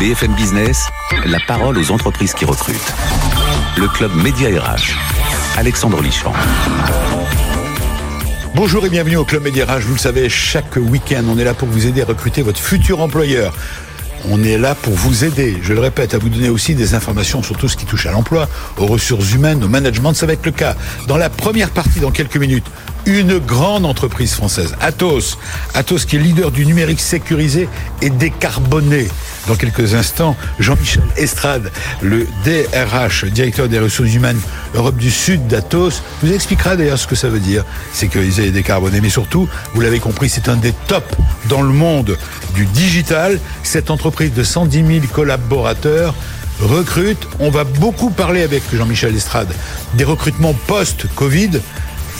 BFM Business, la parole aux entreprises qui recrutent. Le club Média RH. Alexandre Lichamp. Bonjour et bienvenue au Club Média RH. Vous le savez, chaque week-end, on est là pour vous aider à recruter votre futur employeur. On est là pour vous aider, je le répète, à vous donner aussi des informations sur tout ce qui touche à l'emploi, aux ressources humaines, au management. Ça va être le cas dans la première partie, dans quelques minutes. Une grande entreprise française, Atos. Atos qui est leader du numérique sécurisé et décarboné. Dans quelques instants, Jean-Michel Estrade, le DRH, directeur des ressources humaines Europe du Sud d'Atos, vous expliquera d'ailleurs ce que ça veut dire, sécurisé et décarboné. Mais surtout, vous l'avez compris, c'est un des tops dans le monde du digital. Cette entreprise de 110 000 collaborateurs recrute. On va beaucoup parler avec Jean-Michel Estrade des recrutements post-Covid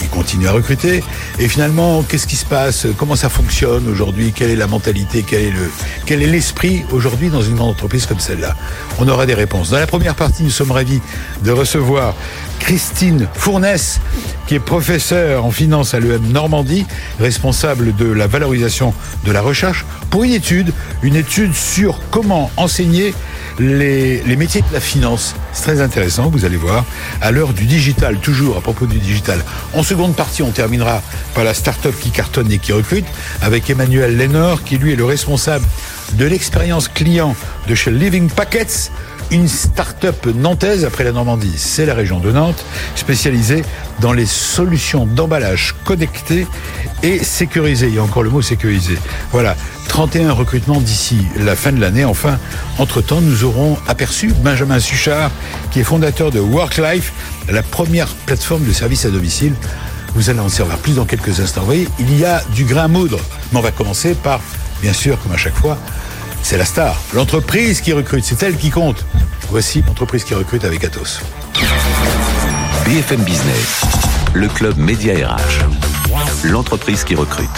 il continue à recruter. Et finalement, qu'est-ce qui se passe? Comment ça fonctionne aujourd'hui? Quelle est la mentalité? Quel est le quel est l'esprit aujourd'hui dans une grande entreprise comme celle-là? On aura des réponses. Dans la première partie, nous sommes ravis de recevoir Christine Fournès, qui est professeure en finance à l'EM Normandie, responsable de la valorisation de la recherche, pour une étude, une étude sur comment enseigner les, les métiers de la finance. C'est très intéressant, vous allez voir. À l'heure du digital, toujours à propos du digital. En seconde partie, on terminera par la start-up qui cartonne et qui recrute, avec Emmanuel Lénor, qui lui est le responsable de l'expérience client de chez Living Packets, une start-up nantaise après la Normandie. C'est la région de Nantes, spécialisée dans les solutions d'emballage connecté et sécurisé. Il y a encore le mot sécurisé. Voilà. 31 recrutements d'ici la fin de l'année. Enfin, entre-temps, nous aurons aperçu Benjamin Suchard, qui est fondateur de WorkLife, la première plateforme de service à domicile. Vous allez en savoir plus dans quelques instants. Vous voyez, il y a du grain à moudre. Mais on va commencer par, bien sûr, comme à chaque fois, c'est la star. L'entreprise qui recrute, c'est elle qui compte. Voici l'entreprise qui recrute avec Atos. BFM Business, le club Média RH. L'entreprise qui recrute.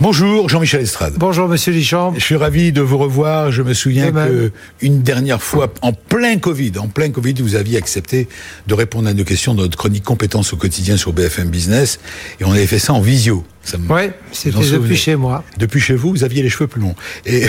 Bonjour Jean-Michel Estrade. Bonjour Monsieur Lichamp. Je suis ravi de vous revoir. Je me souviens que une dernière fois, en plein Covid, en plein Covid, vous aviez accepté de répondre à nos questions dans notre chronique compétences au quotidien sur BFM Business, et on avait fait ça en visio. Oui, c'était depuis chez moi. Depuis chez vous, vous aviez les cheveux plus longs. Et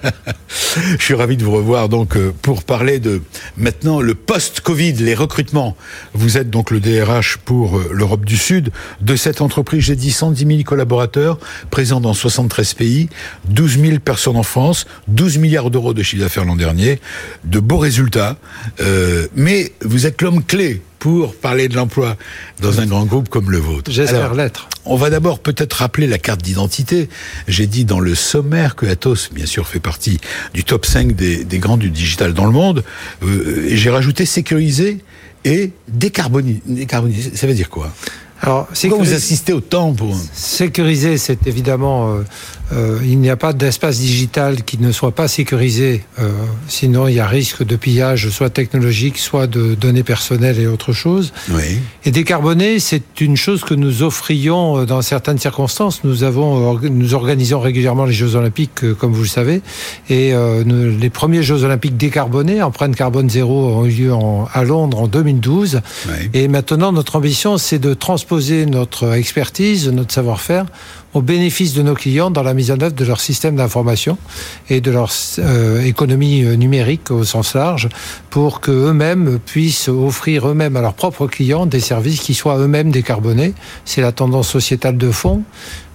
je suis ravi de vous revoir donc euh, pour parler de maintenant le post-Covid, les recrutements. Vous êtes donc le DRH pour euh, l'Europe du Sud de cette entreprise. J'ai dit 110 000 collaborateurs présents dans 73 pays, 12 000 personnes en France, 12 milliards d'euros de chiffre d'affaires l'an dernier, de beaux résultats. Euh, mais vous êtes l'homme clé pour parler de l'emploi dans un grand groupe comme le vôtre. J'espère l'être. On va d'abord peut-être rappeler la carte d'identité. J'ai dit dans le sommaire que Atos, bien sûr, fait partie du top 5 des, des grands du digital dans le monde. Euh, et j'ai rajouté sécuriser et décarbonisé. Ça veut dire quoi? Alors, Pourquoi vous assistez autant pour... Sécuriser, c'est évidemment... Euh, euh, il n'y a pas d'espace digital qui ne soit pas sécurisé. Euh, sinon, il y a risque de pillage, soit technologique, soit de données personnelles et autre chose. Oui. Et décarboner, c'est une chose que nous offrions dans certaines circonstances. Nous avons, nous organisons régulièrement les Jeux Olympiques, comme vous le savez, et les premiers Jeux Olympiques décarbonés, empreinte carbone zéro, ont eu lieu à Londres en 2012. Oui. Et maintenant, notre ambition, c'est de transposer notre expertise, notre savoir-faire au bénéfice de nos clients dans la mise en œuvre de leur système d'information et de leur euh, économie euh, numérique au sens large pour qu'eux-mêmes puissent offrir eux-mêmes à leurs propres clients des services qui soient eux-mêmes décarbonés. C'est la tendance sociétale de fond.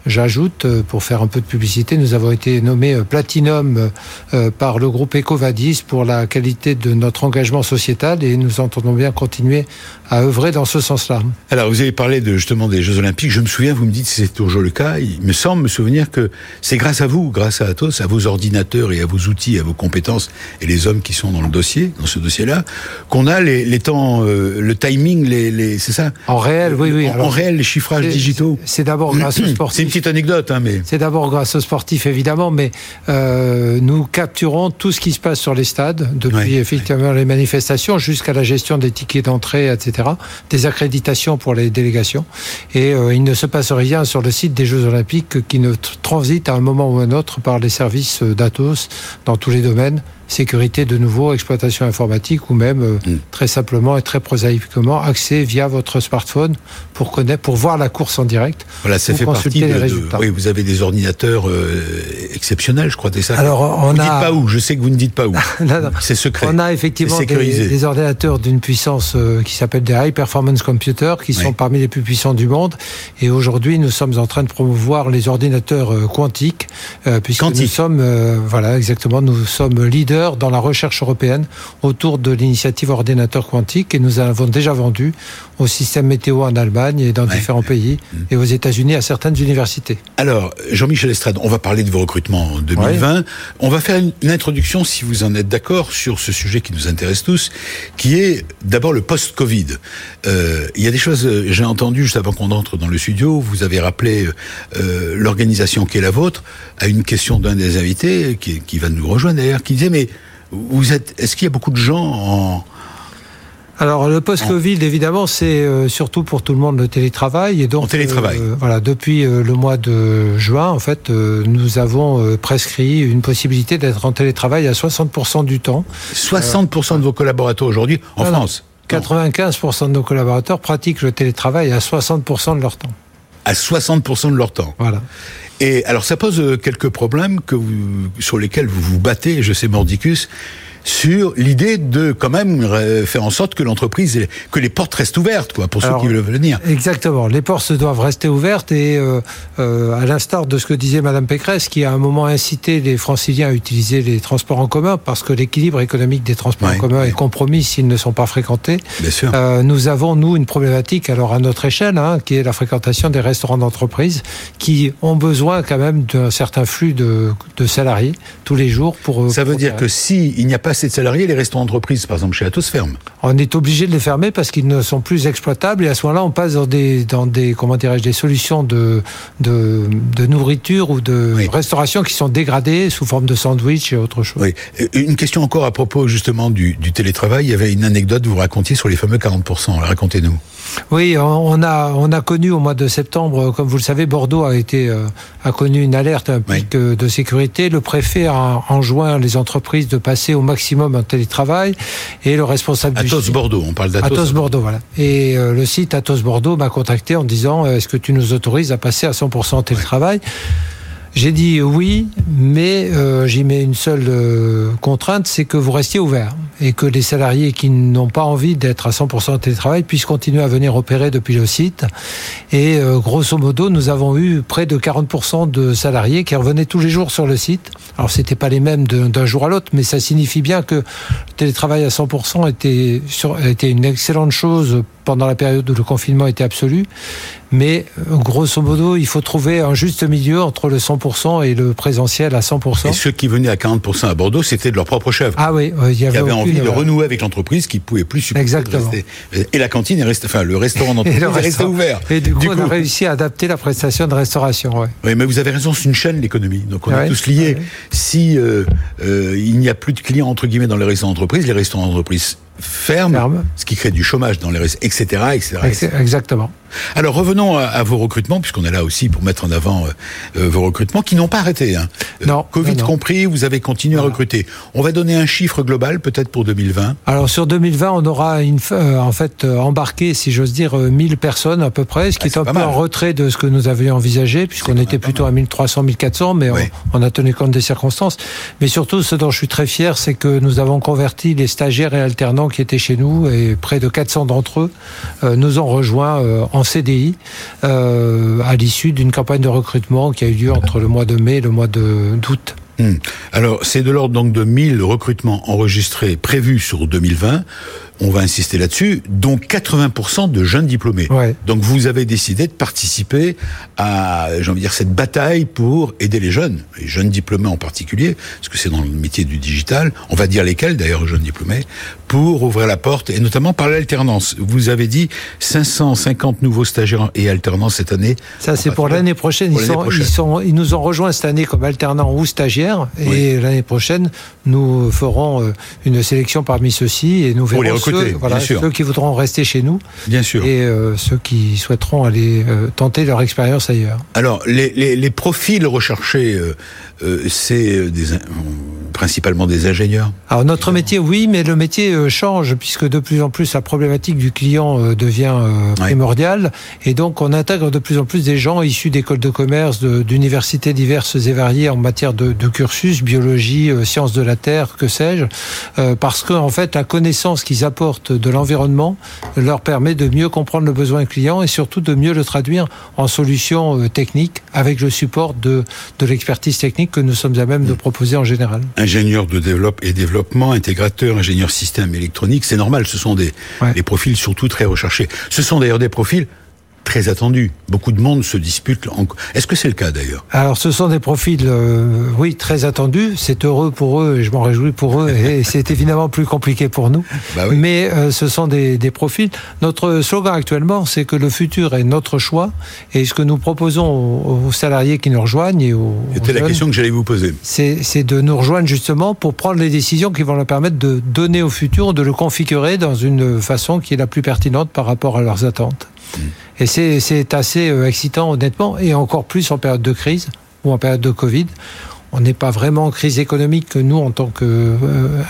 J'ajoute, euh, pour faire un peu de publicité, nous avons été nommés euh, Platinum euh, par le groupe Ecovadis pour la qualité de notre engagement sociétal et nous entendons bien continuer à œuvrer dans ce sens-là. Alors, vous avez parlé de, justement des Jeux Olympiques. Je me souviens, vous me dites si c'est toujours le cas. Il me semble me souvenir que c'est grâce à vous, grâce à Atos, à vos ordinateurs et à vos outils, à vos compétences et les hommes qui sont dans le dossier, dans ce dossier-là, qu'on a les, les temps, le timing, les, les c'est ça? En réel, oui, oui. En, en réel, les chiffrages digitaux. C'est d'abord grâce aux sportifs petite anecdote, hein, mais. C'est d'abord grâce aux sportifs, évidemment, mais euh, nous capturons tout ce qui se passe sur les stades, depuis effectivement les manifestations jusqu'à la gestion des tickets d'entrée, etc., des accréditations pour les délégations. Et euh, il ne se passe rien sur le site des Jeux Olympiques qui ne transite à un moment ou à un autre par les services d'Atos dans tous les domaines sécurité de nouveau, exploitation informatique ou même euh, Mm. très simplement et très prosaïquement accès via votre smartphone pour connaître, pour voir la course en direct. Voilà, ça fait partie de, les de- résultats. Oui, vous avez des ordinateurs euh, exceptionnels, je crois, c'est ça. Alors, on vous a- dites pas où. Je sais que vous ne dites pas où. C'est secret. On a effectivement des, des ordinateurs d'une puissance euh, qui s'appelle des high performance computers, qui sont parmi les plus puissants du monde. Et aujourd'hui, nous sommes en train de promouvoir les ordinateurs euh, quantiques, puisque Quantique. nous sommes, voilà, exactement, nous sommes leaders dans la recherche européenne autour de l'initiative ordinateur quantique, et nous avons déjà vendu au système météo en Allemagne et dans Ouais. différents pays, et aux États-Unis à certaines universités. Alors, Jean-Michel Estrade, on va parler de vos recrutements en 2020. On va faire une, une introduction, si vous en êtes d'accord, sur ce sujet qui nous intéresse tous, qui est d'abord le post-Covid. Euh, Il y a des choses, euh, j'ai entendu juste avant qu'on entre dans le studio, vous avez rappelé euh, l'organisation qui est la vôtre à une question d'un des invités, qui, qui va nous rejoindre d'ailleurs, qui disait, mais vous êtes, est-ce qu'il y a beaucoup de gens en... Alors le post-Covid, évidemment, c'est euh, surtout pour tout le monde le télétravail. Et donc, En télétravail. euh, voilà, depuis euh, le mois de juin, en fait, nous avons prescrit une possibilité d'être en télétravail à 60% du temps. 60% de vos collaborateurs aujourd'hui en Non, non. France 95% de nos collaborateurs pratiquent le télétravail à 60% de leur temps. à 60% de leur temps. Voilà. Et alors ça pose euh, quelques problèmes que sur lesquels vous vous battez, je sais Mordicus, sur l'idée de quand même faire en sorte que l'entreprise, que les portes restent ouvertes, quoi, pour Alors, ceux qui veulent venir. Exactement. Les portes doivent rester ouvertes et euh, euh, à l'instar de ce que disait Madame Pécresse, qui a à un moment incité les Franciliens à utiliser les transports en commun parce que l'équilibre économique des transports Ouais, en commun ouais. est compromis s'ils ne sont pas fréquentés. Bien sûr. Euh, nous avons, nous, une problématique, alors à notre échelle, hein, qui est la fréquentation des restaurants d'entreprise, qui ont besoin quand même d'un certain flux de, de salariés tous les jours pour... Ça veut pour- dire que si il n'y a pas assez de salariés, les restaurants d'entreprise, par exemple chez Atos, ferment. On est obligé de les fermer parce qu'ils ne sont plus exploitables et à ce moment-là, on passe dans des, dans des comment des solutions de, de, de nourriture ou de Oui. restauration qui sont dégradées sous forme de sandwich et autre chose. Oui. Une question encore à propos justement du, du télétravail. Il y avait une anecdote que vous racontiez sur les fameux 40%. Racontez-nous. Oui, on a, on a connu au mois de septembre, comme vous le savez, Bordeaux a, été, euh, a connu une alerte, un Oui. pic euh, de sécurité. Le préfet a enjoint les entreprises de passer au maximum en télétravail et le responsable du Atos site- Bordeaux, on parle d'Atos. Atos Bordeaux, voilà. Et euh, le site Atos Bordeaux m'a contacté en disant est-ce que tu nous autorises à passer à 100% en télétravail? J'ai dit oui, mais euh, j'y mets une seule euh, contrainte, c'est que vous restiez ouvert et que les salariés qui n'ont pas envie d'être à 100% en télétravail puissent continuer à venir opérer depuis le site. Et euh, grosso modo, nous avons eu près de 40% de salariés qui revenaient tous les jours sur le site. Alors c'était pas les mêmes d'un jour à l'autre, mais ça signifie bien que le télétravail à 100% était, une excellente chose pendant la période où le confinement était absolu. Mais grosso modo, il faut trouver un juste milieu entre le 100% et le présentiel à 100%. Et ceux qui venaient à 40% à Bordeaux, c'était de leur propre chef. Ah oui, euh, il y avait, avaient envie de renouer avec l'entreprise, qui pouvaient plus supporter de Exactement. rester. Et la cantine est restée, enfin le restaurant d'entreprise est resté ouvert. Et du coup, on a réussi à adapter la prestation de restauration. Ouais. Oui, mais vous avez raison, c'est une chaîne l'économie. Donc on est Ouais, tous liés. ouais. Si euh, euh, il n'y a plus de clients entre guillemets dans les restaurants d'entreprise, les restaurants d'entreprise Ferment. ce qui crée du chômage dans les restaurants, etc., etc., etc. Ex- Exactement. Alors revenons à, à vos recrutements, puisqu'on est là aussi pour mettre en avant euh, euh, vos recrutements qui n'ont pas arrêté. Hein. Euh, Non, Covid non, non. compris, vous avez continué à recruter. On va donner un chiffre global peut-être pour 2020. Alors sur 2020, on aura une, euh, en fait embarqué, si j'ose dire, euh, 1000 personnes à peu près, ce qui Ah, est un peu mal. en retrait de ce que nous avions envisagé, puisqu'on était plutôt à 1300, 1400, mais Oui. on, on a tenu compte des circonstances. Mais surtout, ce dont je suis très fier, c'est que nous avons converti les stagiaires et alternants qui étaient chez nous, et près de 400 d'entre eux euh, nous ont rejoints euh, en CDI euh, à l'issue d'une campagne de recrutement qui a eu lieu entre le mois de mai et le mois d'août. Hmm. Alors, c'est de l'ordre donc de 1000 recrutements enregistrés prévus sur 2020. On va insister là-dessus, dont 80% de jeunes diplômés. Ouais. Donc, vous avez décidé de participer à, j'ai envie de dire, cette bataille pour aider les jeunes, les jeunes diplômés en particulier, parce que c'est dans le métier du digital. On va dire lesquels, d'ailleurs, jeunes diplômés, pour ouvrir la porte, et notamment par l'alternance. Vous avez dit 550 nouveaux stagiaires et alternants cette année. Ça, c'est pour l'année prochaine. Ils, l'année sont, prochaine. ils, sont, ils nous ont rejoints cette année comme alternants ou stagiaires. Et l'année prochaine, nous ferons euh, une sélection parmi ceux-ci et nous verrons ceux, voilà, bien sûr. ceux qui voudront rester chez nous Bien sûr. et euh, ceux qui souhaiteront aller euh, tenter leur expérience ailleurs. Alors, les, les, les profils recherchés, euh, c'est des, principalement des ingénieurs. Alors notre métier, oui, mais le métier euh, change puisque de plus en plus la problématique du client euh, devient euh, primordiale. Et donc on intègre de plus en plus des gens issus d'écoles de commerce, d'universités diverses et variées en matière de, de cursus, biologie, sciences de la terre, que sais-je, parce que en fait la connaissance qu'ils apportent de l'environnement leur permet de mieux comprendre le besoin client et surtout de mieux le traduire en solutions techniques avec le support de, de l'expertise technique que nous sommes à même de proposer en général. Ingénieur de développement et développement, intégrateur, ingénieur système électronique, c'est normal, ce sont des, des profils surtout très recherchés. Ce sont d'ailleurs des profils très attendu. Beaucoup de monde se dispute. Est-ce que c'est le cas d'ailleurs? Alors, ce sont des profils, euh, oui, très attendus. C'est heureux pour eux et je m'en réjouis pour eux. et c'est évidemment plus compliqué pour nous. Bah oui. Mais euh, ce sont des, des, profils. Notre slogan actuellement, c'est que le futur est notre choix. Et ce que nous proposons aux, salariés qui nous rejoignent et aux. C'était la question que j'allais vous poser. C'est de nous rejoindre justement pour prendre les décisions qui vont leur permettre de donner au futur, de le configurer dans une façon qui est la plus pertinente par rapport à leurs attentes. Et c'est assez euh, excitant, honnêtement, et encore plus en période de crise ou en période de Covid. On n'est pas vraiment en crise économique, nous, en tant que euh,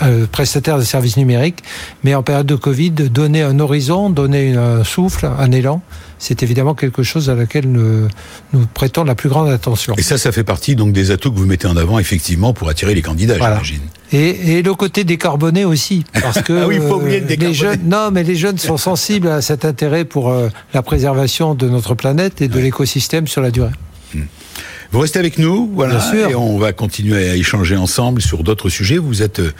euh, prestataire de services numériques, mais en période de Covid, donner un horizon, donner un souffle, un élan, c'est évidemment quelque chose à laquelle nous, nous, prêtons la plus grande attention. Et ça, ça fait partie donc des atouts que vous mettez en avant, effectivement, pour attirer les candidats, j'imagine. Et, et, le côté décarboné aussi, parce que ah oui, faut oublier le les jeunes, non, mais les jeunes sont sensibles à cet intérêt pour euh, la préservation de notre planète et de l'écosystème sur la durée. Hmm. Vous restez avec nous, voilà, Bien sûr. et on va continuer à échanger ensemble sur d'autres sujets. Vous êtes, euh,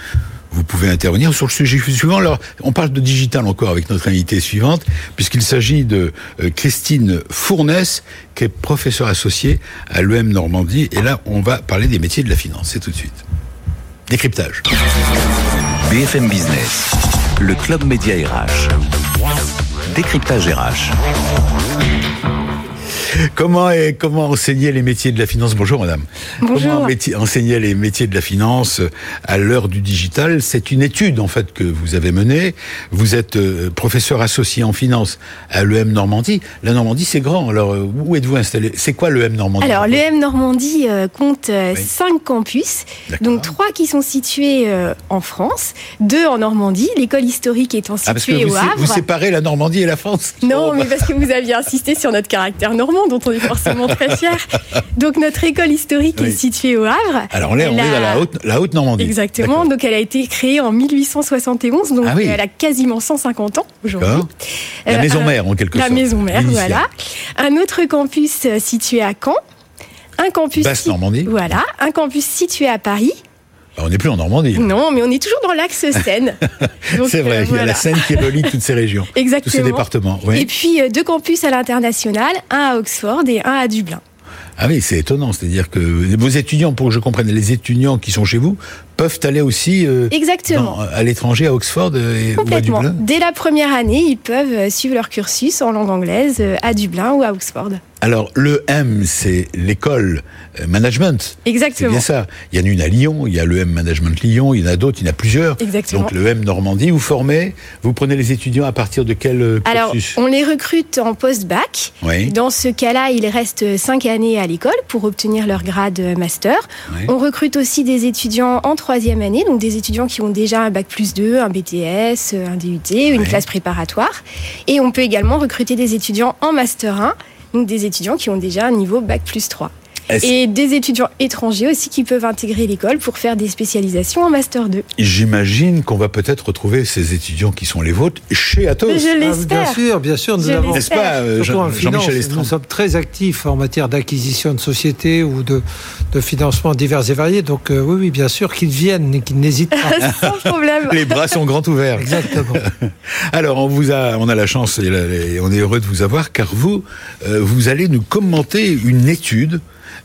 vous pouvez intervenir sur le sujet suivant. Alors, on parle de digital encore avec notre invitée suivante, puisqu'il s'agit de euh, Christine Fournès, qui est professeure associée à l'EM Normandie. Et là, on va parler des métiers de la finance. C'est tout de suite. Décryptage. BFM Business, le club média RH. Décryptage RH. Comment, est, comment enseigner les métiers de la finance? Bonjour madame. Bonjour. Comment enseigner les métiers de la finance à l'heure du digital? C'est une étude en fait que vous avez menée. Vous êtes euh, professeur associé en finance à l'EM Normandie. La Normandie c'est grand. Alors euh, où êtes-vous installé? C'est quoi l'EM Normandie? Alors l'EM Normandie euh, compte oui. cinq campus, donc trois qui sont situés euh, en France, deux en Normandie, l'école historique étant située ah, parce que vous, au Havre. Vous séparez la Normandie et la France Non, mais parce que vous aviez insisté sur notre caractère normand dont on est forcément très fier. Donc notre école historique oui. est située au Havre. Alors là, on est dans la haute, la haute Normandie. Exactement. Donc elle a été créée en 1871, donc ah oui. elle a quasiment 150 ans aujourd'hui. La euh, maison mère en quelque la sorte. La maison mère, voilà. Un autre campus situé à Caen. Un campus. Basse Normandie. Voilà. Un campus situé à Paris. On n'est plus en Normandie. Non, mais on est toujours dans l'axe Seine. C'est vrai, euh, il y a la Seine qui relie toutes ces régions. Exactement. Tous ces départements. Oui. Et puis euh, deux campus à l'international, un à Oxford et un à Dublin. Ah oui, c'est étonnant. C'est-à-dire que vos étudiants, pour que je comprenne, les étudiants qui sont chez vous peuvent aller aussi euh, Exactement. Dans, à l'étranger, à Oxford et Complètement. ou à Dublin? Dès la première année, ils peuvent suivre leur cursus en langue anglaise à Dublin ou à Oxford. Alors, le M, c'est l'école management. Exactement. C'est bien ça. Il y en a une à Lyon, il y a le M Management Lyon, il y en a d'autres, il y en a plusieurs. Exactement. Donc, le M Normandie, vous formez, vous prenez les étudiants à partir de quel cursus Alors, on les recrute en post-bac. Oui. Dans ce cas-là, ils restent cinq années à l'école pour obtenir leur grade master. Oui. On recrute aussi des étudiants en troisième année, donc des étudiants qui ont déjà un bac plus 2, un BTS, un DUT, une Oui. classe préparatoire. Et on peut également recruter des étudiants en master 1, donc des étudiants qui ont déjà un niveau bac plus 3. Et des étudiants étrangers aussi qui peuvent intégrer l'école pour faire des spécialisations en master 2. J'imagine qu'on va peut-être retrouver ces étudiants qui sont les vôtres chez Atos. Je Ah, l'espère. bien sûr, bien sûr, nous Je avons. N'est-ce pas, euh, Surtout en Jean- finance, Estrand nous sommes très actifs en matière d'acquisition de sociétés ou de, de financement divers et variés. Donc euh, oui, oui, bien sûr qu'ils viennent et qu'ils n'hésitent pas. Sans problème. Les bras sont grands ouverts. Exactement. Alors, on vous a, on a la chance et, la- et on est heureux de vous avoir car vous, euh, vous allez nous commenter une étude.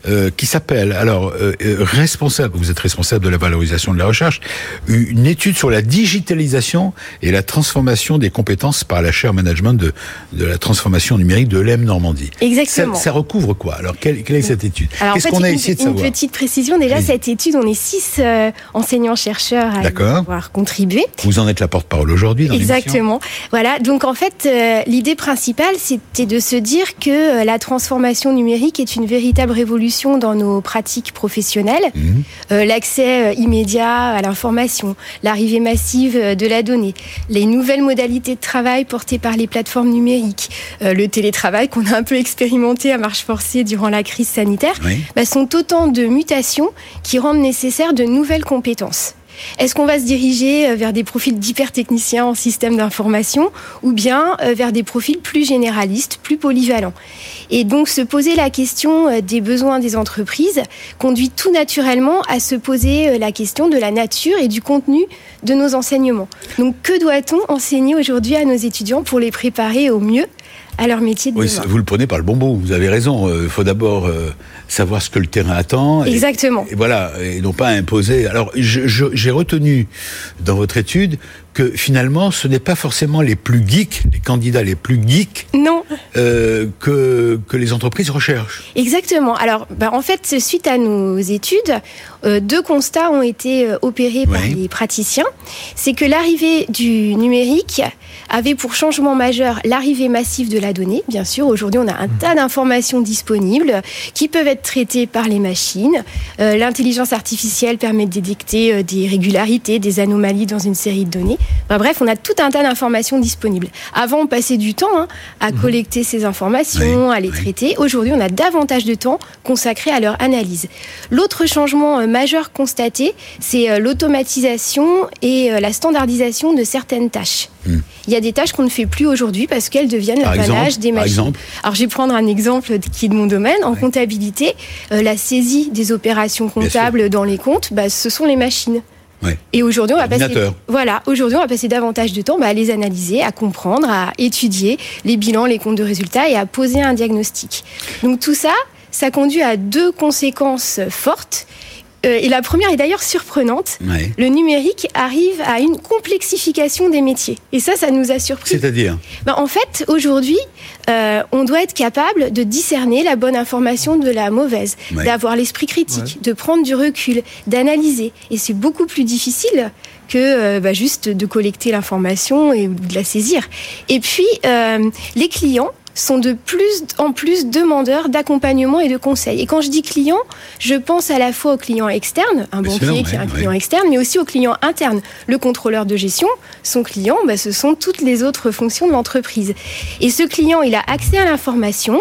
Euh, qui s'appelle alors euh, euh, responsable. Vous êtes responsable de la valorisation de la recherche. Une étude sur la digitalisation et la transformation des compétences par la chaire management de, de la transformation numérique de l'EM Normandie. Exactement. Ça, ça recouvre quoi? Alors, quelle, quelle est cette étude? En Qu'est-ce fait, qu'on a une, essayé de une petite précision. Déjà, cette étude, on est six euh, enseignants-chercheurs à avoir contribué. Vous en êtes la porte-parole aujourd'hui dans Exactement. Voilà. Donc, en fait, l'idée principale, c'était de se dire que la transformation numérique est une véritable révolution dans nos pratiques professionnelles. Mhm. Euh, l'accès immédiat à l'information, l'arrivée massive de la donnée, les nouvelles modalités de travail portées par les plateformes numériques, le télétravail qu'on a un peu expérimenté à marche forcée durant la crise sanitaire, bah, sont autant de mutations qui rendent nécessaires de nouvelles compétences. Est-ce qu'on va se diriger euh, vers des profils d'hypertechniciens en système d'information ou bien euh, vers des profils plus généralistes, plus polyvalents? Et donc se poser la question euh, des besoins des entreprises conduit tout naturellement à se poser la question de la nature et du contenu de nos enseignements. Donc que doit-on enseigner aujourd'hui à nos étudiants pour les préparer au mieux à leur métier de oui, Vous le prenez par le bon bout, vous avez raison. Il faut d'abord savoir ce que le terrain attend. Exactement. Et, voilà, et non pas imposer. Alors, j'ai retenu dans votre étude que finalement, ce n'est pas forcément les plus geeks, les candidats les plus geeks, non, euh, que que les entreprises recherchent. Exactement. Alors, ben, en fait, suite à nos études, euh, deux constats ont été euh, opérés par les praticiens. C'est que l'arrivée du numérique avait pour changement majeur l'arrivée massive de la donnée. Bien sûr, aujourd'hui, on a un mmh. tas d'informations disponibles qui peuvent être traitées par les machines. Euh, l'intelligence artificielle permet de détecter des régularités, des anomalies dans une série de données. Bref, on a tout un tas d'informations disponibles. Avant, on passait du temps hein, à mmh. collecter ces informations, à les traiter. Aujourd'hui, on a davantage de temps consacré à leur analyse. L'autre changement majeur constaté, c'est euh, l'automatisation et euh, la standardisation de certaines tâches. Hmm. Il y a des tâches qu'on ne fait plus aujourd'hui parce qu'elles deviennent l'apanage des machines. Alors, je vais prendre un exemple qui est de mon domaine. En comptabilité, euh, la saisie des opérations comptables dans les comptes, bah, ce sont les machines. Et aujourd'hui, on va passer, voilà, aujourd'hui, on va passer davantage de temps bah, à les analyser, à comprendre, à étudier les bilans, les comptes de résultats et à poser un diagnostic. Donc tout ça, ça conduit à deux conséquences fortes euh, et la première est d'ailleurs surprenante. Le numérique arrive à une complexification des métiers. Et ça, ça nous a surpris. C'est-à-dire ben, En fait, aujourd'hui, euh, on doit être capable de discerner la bonne information de la mauvaise, d'avoir l'esprit critique, de prendre du recul, d'analyser. Et c'est beaucoup plus difficile que euh, bah, juste de collecter l'information et de la saisir. Et puis, les clients sont de plus en plus demandeurs d'accompagnement et de conseils. Et quand je dis client, je pense à la fois aux clients externes, un banquier qui est un client externe, mais aussi aux clients internes. Le contrôleur de gestion, son client, bah, ce sont toutes les autres fonctions de l'entreprise. Et ce client, il a accès à l'information,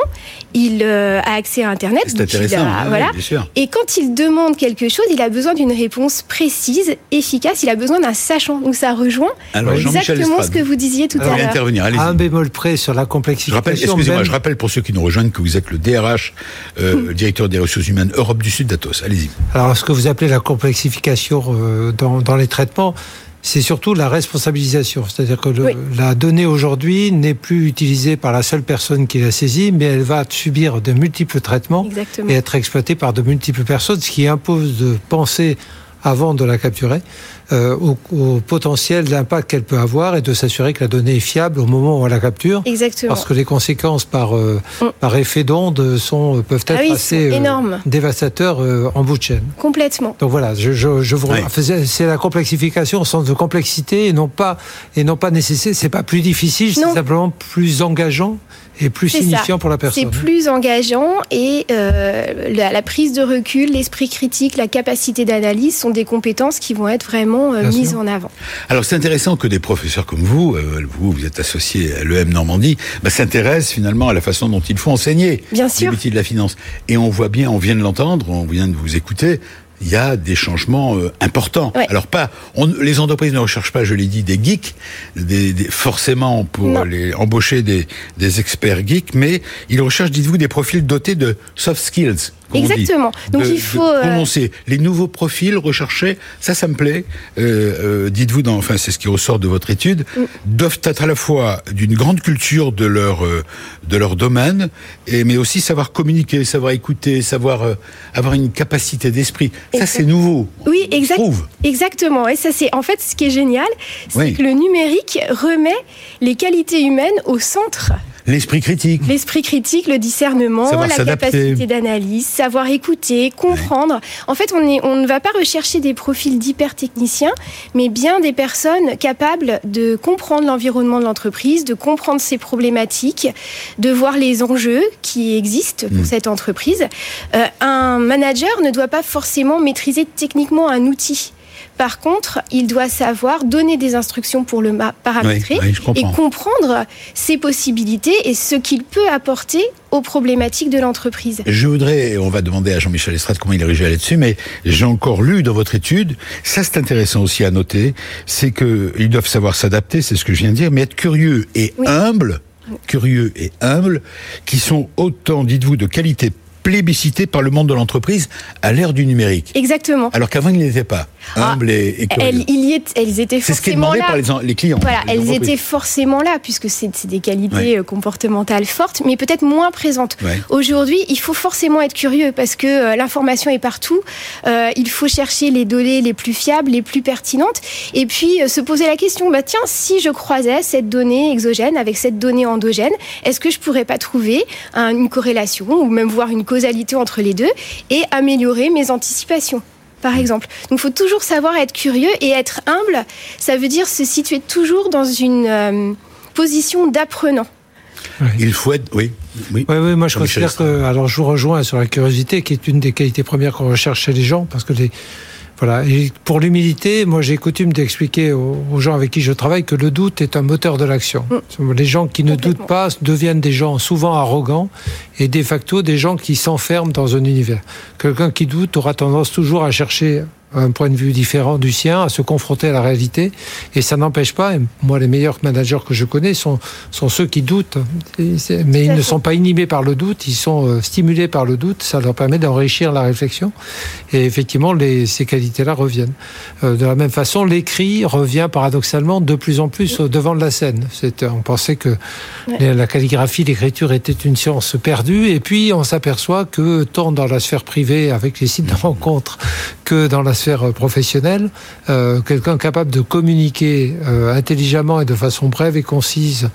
il euh, a accès à Internet. C'est intéressant. voilà. Et quand il demande quelque chose, il a besoin d'une réponse précise, efficace. Il a besoin d'un sachant. Donc ça rejoint exactement ce que vous disiez tout à l'heure. intervenir. Un bémol près sur la complexification. Excusez-moi, je rappelle pour ceux qui nous rejoignent que vous êtes le DRH, euh, directeur des ressources humaines Europe du Sud d'Atos. Allez-y. Alors, ce que vous appelez la complexification euh, dans, dans les traitements, c'est surtout la responsabilisation. C'est-à-dire que la donnée aujourd'hui n'est plus utilisée par la seule personne qui la saisit, mais elle va subir de multiples traitements et être exploitée par de multiples personnes, ce qui impose de penser avant de la capturer euh, au, potentiel d'impact qu'elle peut avoir et de s'assurer que la donnée est fiable au moment où on la capture. Exactement. Parce que les conséquences par, euh, mm. par effet d'onde sont, peuvent être ah assez euh, dévastateurs en bout de chaîne. Complètement. Donc voilà, je, je, je vous c'est la complexification au sens de complexité et non pas, et non pas nécessaire. C'est pas plus difficile, c'est simplement plus engageant et plus signifiant pour la personne. C'est plus engageant et la, la, prise de recul, l'esprit critique, la capacité d'analyse sont des compétences qui vont être vraiment euh, mise en avant. Alors c'est intéressant que des professeurs comme vous, euh, vous, vous êtes associé à l'EM Normandie, bah, s'intéressent finalement à la façon dont il faut enseigner bien sûr. les métiers de la finance. Et on voit bien, on vient de l'entendre, on vient de vous écouter, il y a des changements euh, importants. Alors pas, les entreprises ne recherchent pas, je l'ai dit, des geeks, des, forcément pour les embaucher des, des experts geeks, mais ils recherchent, dites-vous, des profils dotés de soft skills. Exactement. Donc il faut euh, prononcer les nouveaux profils recherchés. Ça, ça me plaît. Euh, euh, dites-vous, dans, enfin, c'est ce qui ressort de votre étude, mm. doivent être à la fois d'une grande culture de leur de leur domaine, et mais aussi savoir communiquer, savoir écouter, savoir avoir une capacité d'esprit. Ça, c'est nouveau. Oui, exact, exactement. Et ça, c'est en fait ce qui est génial, c'est que le numérique remet les qualités humaines au centre L'esprit critique. L'esprit critique, le discernement, la capacité d'analyse, savoir écouter, comprendre. En fait, on, est, on ne va pas rechercher des profils d'hyper-techniciens, mais bien des personnes capables de comprendre l'environnement de l'entreprise, de comprendre ses problématiques, de voir les enjeux qui existent pour mm. cette entreprise. Euh, un manager ne doit pas forcément maîtriser techniquement un outil. Par contre, il doit savoir donner des instructions pour le paramétrer et comprendre ses possibilités et ce qu'il peut apporter aux problématiques de l'entreprise. Je voudrais, on va demander à Jean-Michel Estrade comment il réagit là-dessus, mais j'ai encore lu dans votre étude, ça c'est intéressant aussi à noter, c'est qu'ils doivent savoir s'adapter, c'est ce que je viens de dire, mais être curieux et humble, curieux et humble, qui sont autant, dites-vous, de qualité plébiscité par le monde de l'entreprise à l'ère du numérique. Exactement. Alors qu'avant, il n'était pas ah, et, elles, il y est, elles étaient forcément ce là. par les, clients. Voilà, elles étaient forcément là puisque c'est des qualités euh, comportementales fortes, mais peut-être moins présentes. Aujourd'hui, il faut forcément être curieux parce que euh, l'information est partout. Euh, il faut chercher les données les plus fiables, les plus pertinentes, et puis se poser la question bah tiens, si je croisais cette donnée exogène avec cette donnée endogène, est-ce que je pourrais pas trouver une corrélation ou même voir une causalité entre les deux et améliorer mes anticipations? Par mm. exemple. Donc il faut toujours savoir être curieux et être humble. Ça veut dire se situer toujours dans une euh, position d'apprenant. Il faut être, oui. Oui, oui, moi je considère que, alors je vous rejoins sur la curiosité, qui est une des qualités premières qu'on recherche chez les gens, parce que les, voilà. Et pour l'humilité, moi j'ai coutume d'expliquer aux, gens avec qui je travaille que le doute est un moteur de l'action. Mm. Les gens qui ne doutent pas deviennent des gens souvent arrogants et de facto des gens qui s'enferment dans un univers. Quelqu'un qui doute aura tendance toujours à chercher un point de vue différent du sien, à se confronter à la réalité. Et ça n'empêche pas, moi les meilleurs managers que je connais sont, sont ceux qui doutent, mais ils ne sont pas inhibés par le doute, ils sont euh, stimulés par le doute, ça leur permet d'enrichir la réflexion. Et effectivement, les, ces qualités-là reviennent. Euh, de la même façon, l'écrit revient paradoxalement de plus en plus au devant de la scène. On pensait que la calligraphie, l'écriture était une science perdue, et puis on s'aperçoit que tant dans la sphère privée avec les sites de rencontres que dans la sphère professionnelle, euh, quelqu'un capable de communiquer euh, intelligemment et de façon brève et concise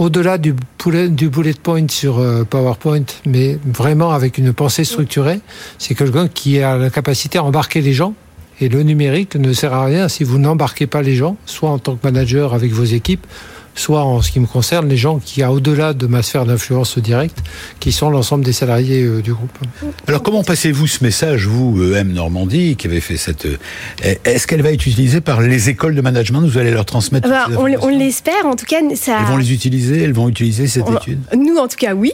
au-delà du bullet, point sur euh, PowerPoint, mais vraiment avec une pensée structurée, c'est quelqu'un qui a la capacité à embarquer les gens. Et le numérique ne sert à rien si vous n'embarquez pas les gens, soit en tant que manager avec vos équipes, soit en ce qui me concerne, les gens qui, a au-delà de ma sphère d'influence directe, qui sont l'ensemble des salariés euh, du groupe. Alors comment passez-vous ce message, vous, euh, M Normandie, qui avez fait cette... Euh, est-ce qu'elle va être utilisée par les écoles de management? Vous allez leur transmettre bah, On, l'espère, en tout cas. Ça... Elles vont les utiliser Elles vont utiliser cette étude? Nous, en tout cas, oui.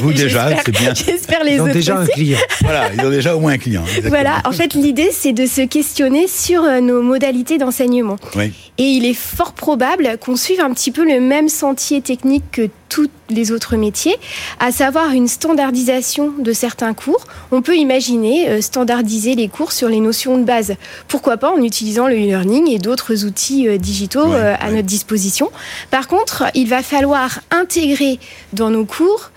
Vous déjà, c'est bien. J'espère les ils ont déjà un client. voilà, ils ont déjà au moins un client. Voilà, en fait, l'idée, c'est de se questionner sur nos modalités d'enseignement. Oui. Et il est fort probable qu'on suive un petit peu le même sentier technique que tous les autres métiers, à savoir une standardisation de certains cours. On peut imaginer euh, standardiser les cours sur les notions de base. Pourquoi pas en utilisant le e-learning et d'autres outils euh, digitaux euh, à notre disposition. Par contre, il va falloir intégrer dans nos cours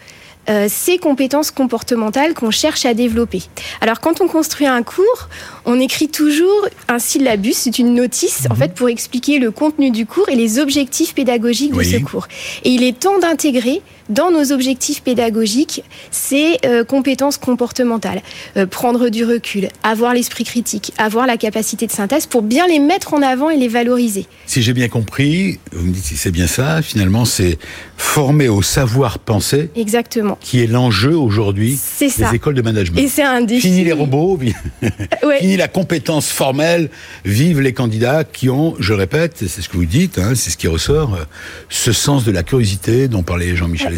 euh, ces compétences comportementales qu'on cherche à développer. Alors quand on construit un cours, on écrit toujours un syllabus, c'est une notice en mhm. fait pour expliquer le contenu du cours et les objectifs pédagogiques de ce cours. Et il est temps d'intégrer dans nos objectifs pédagogiques ces euh, compétences comportementales. Euh, prendre du recul, avoir l'esprit critique, avoir la capacité de synthèse pour bien les mettre en avant et les valoriser. Si j'ai bien compris, vous me dites si c'est bien ça, finalement c'est former au savoir-penser. Exactement. Qui est l'enjeu aujourd'hui des écoles de management. Et c'est un défi. Fini les robots, fini la compétence formelle, vive les candidats qui ont, je répète, c'est ce que vous dites, hein, c'est ce qui ressort, euh, ce sens de la curiosité dont parlait Jean-Michel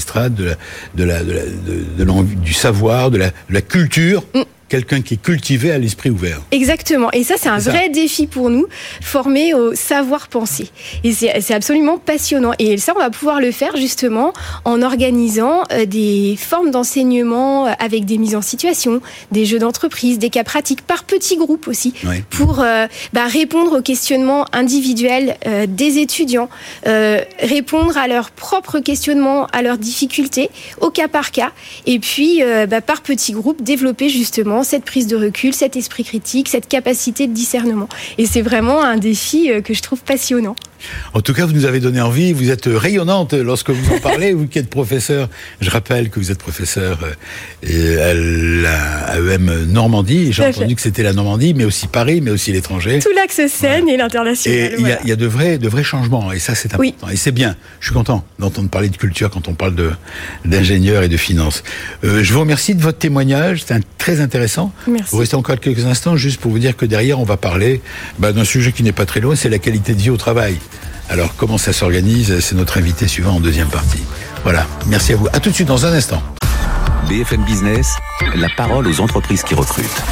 de la, de du savoir, de la, la culture. Mm quelqu'un qui est cultivé à l'esprit ouvert. Exactement. Et ça, c'est un vrai défi pour nous, former au savoir-penser. Et c'est absolument passionnant. Et ça, on va pouvoir le faire justement en organisant euh, des formes d'enseignement euh, avec des mises en situation, des jeux d'entreprise, des cas pratiques par petits groupes aussi, pour euh, bah, répondre aux questionnements individuels des étudiants, répondre à leurs propres questionnements, à leurs difficultés, au cas par cas, et puis bah, par petits groupes développer justement cette prise de recul, cet esprit critique, cette capacité de discernement. Et c'est vraiment un défi euh, que je trouve passionnant. En tout cas, vous nous avez donné envie. Vous êtes rayonnante lorsque vous en parlez. vous qui êtes professeur, je rappelle que vous êtes professeur euh, à l'AEM Normandie. J'ai entendu que c'était la Normandie, mais aussi Paris, mais aussi l'étranger. Tout l'axe Seine et l'international. Et il y, a de vrais, de vrais changements. Et ça, c'est important. Et c'est bien. Je suis content d'entendre parler de culture quand on parle d'ingénieurs et de finances. Euh, je vous remercie de votre témoignage. C'est très intéressant. Merci. Vous restez encore quelques instants juste pour vous dire que derrière, on va parler bah, d'un sujet qui n'est pas très loin, c'est la qualité de vie au travail. Alors, comment ça s'organise C'est notre invité suivant en deuxième partie. Voilà. Merci à vous. À tout de suite dans un instant. BFM Business, la parole aux entreprises qui recrutent.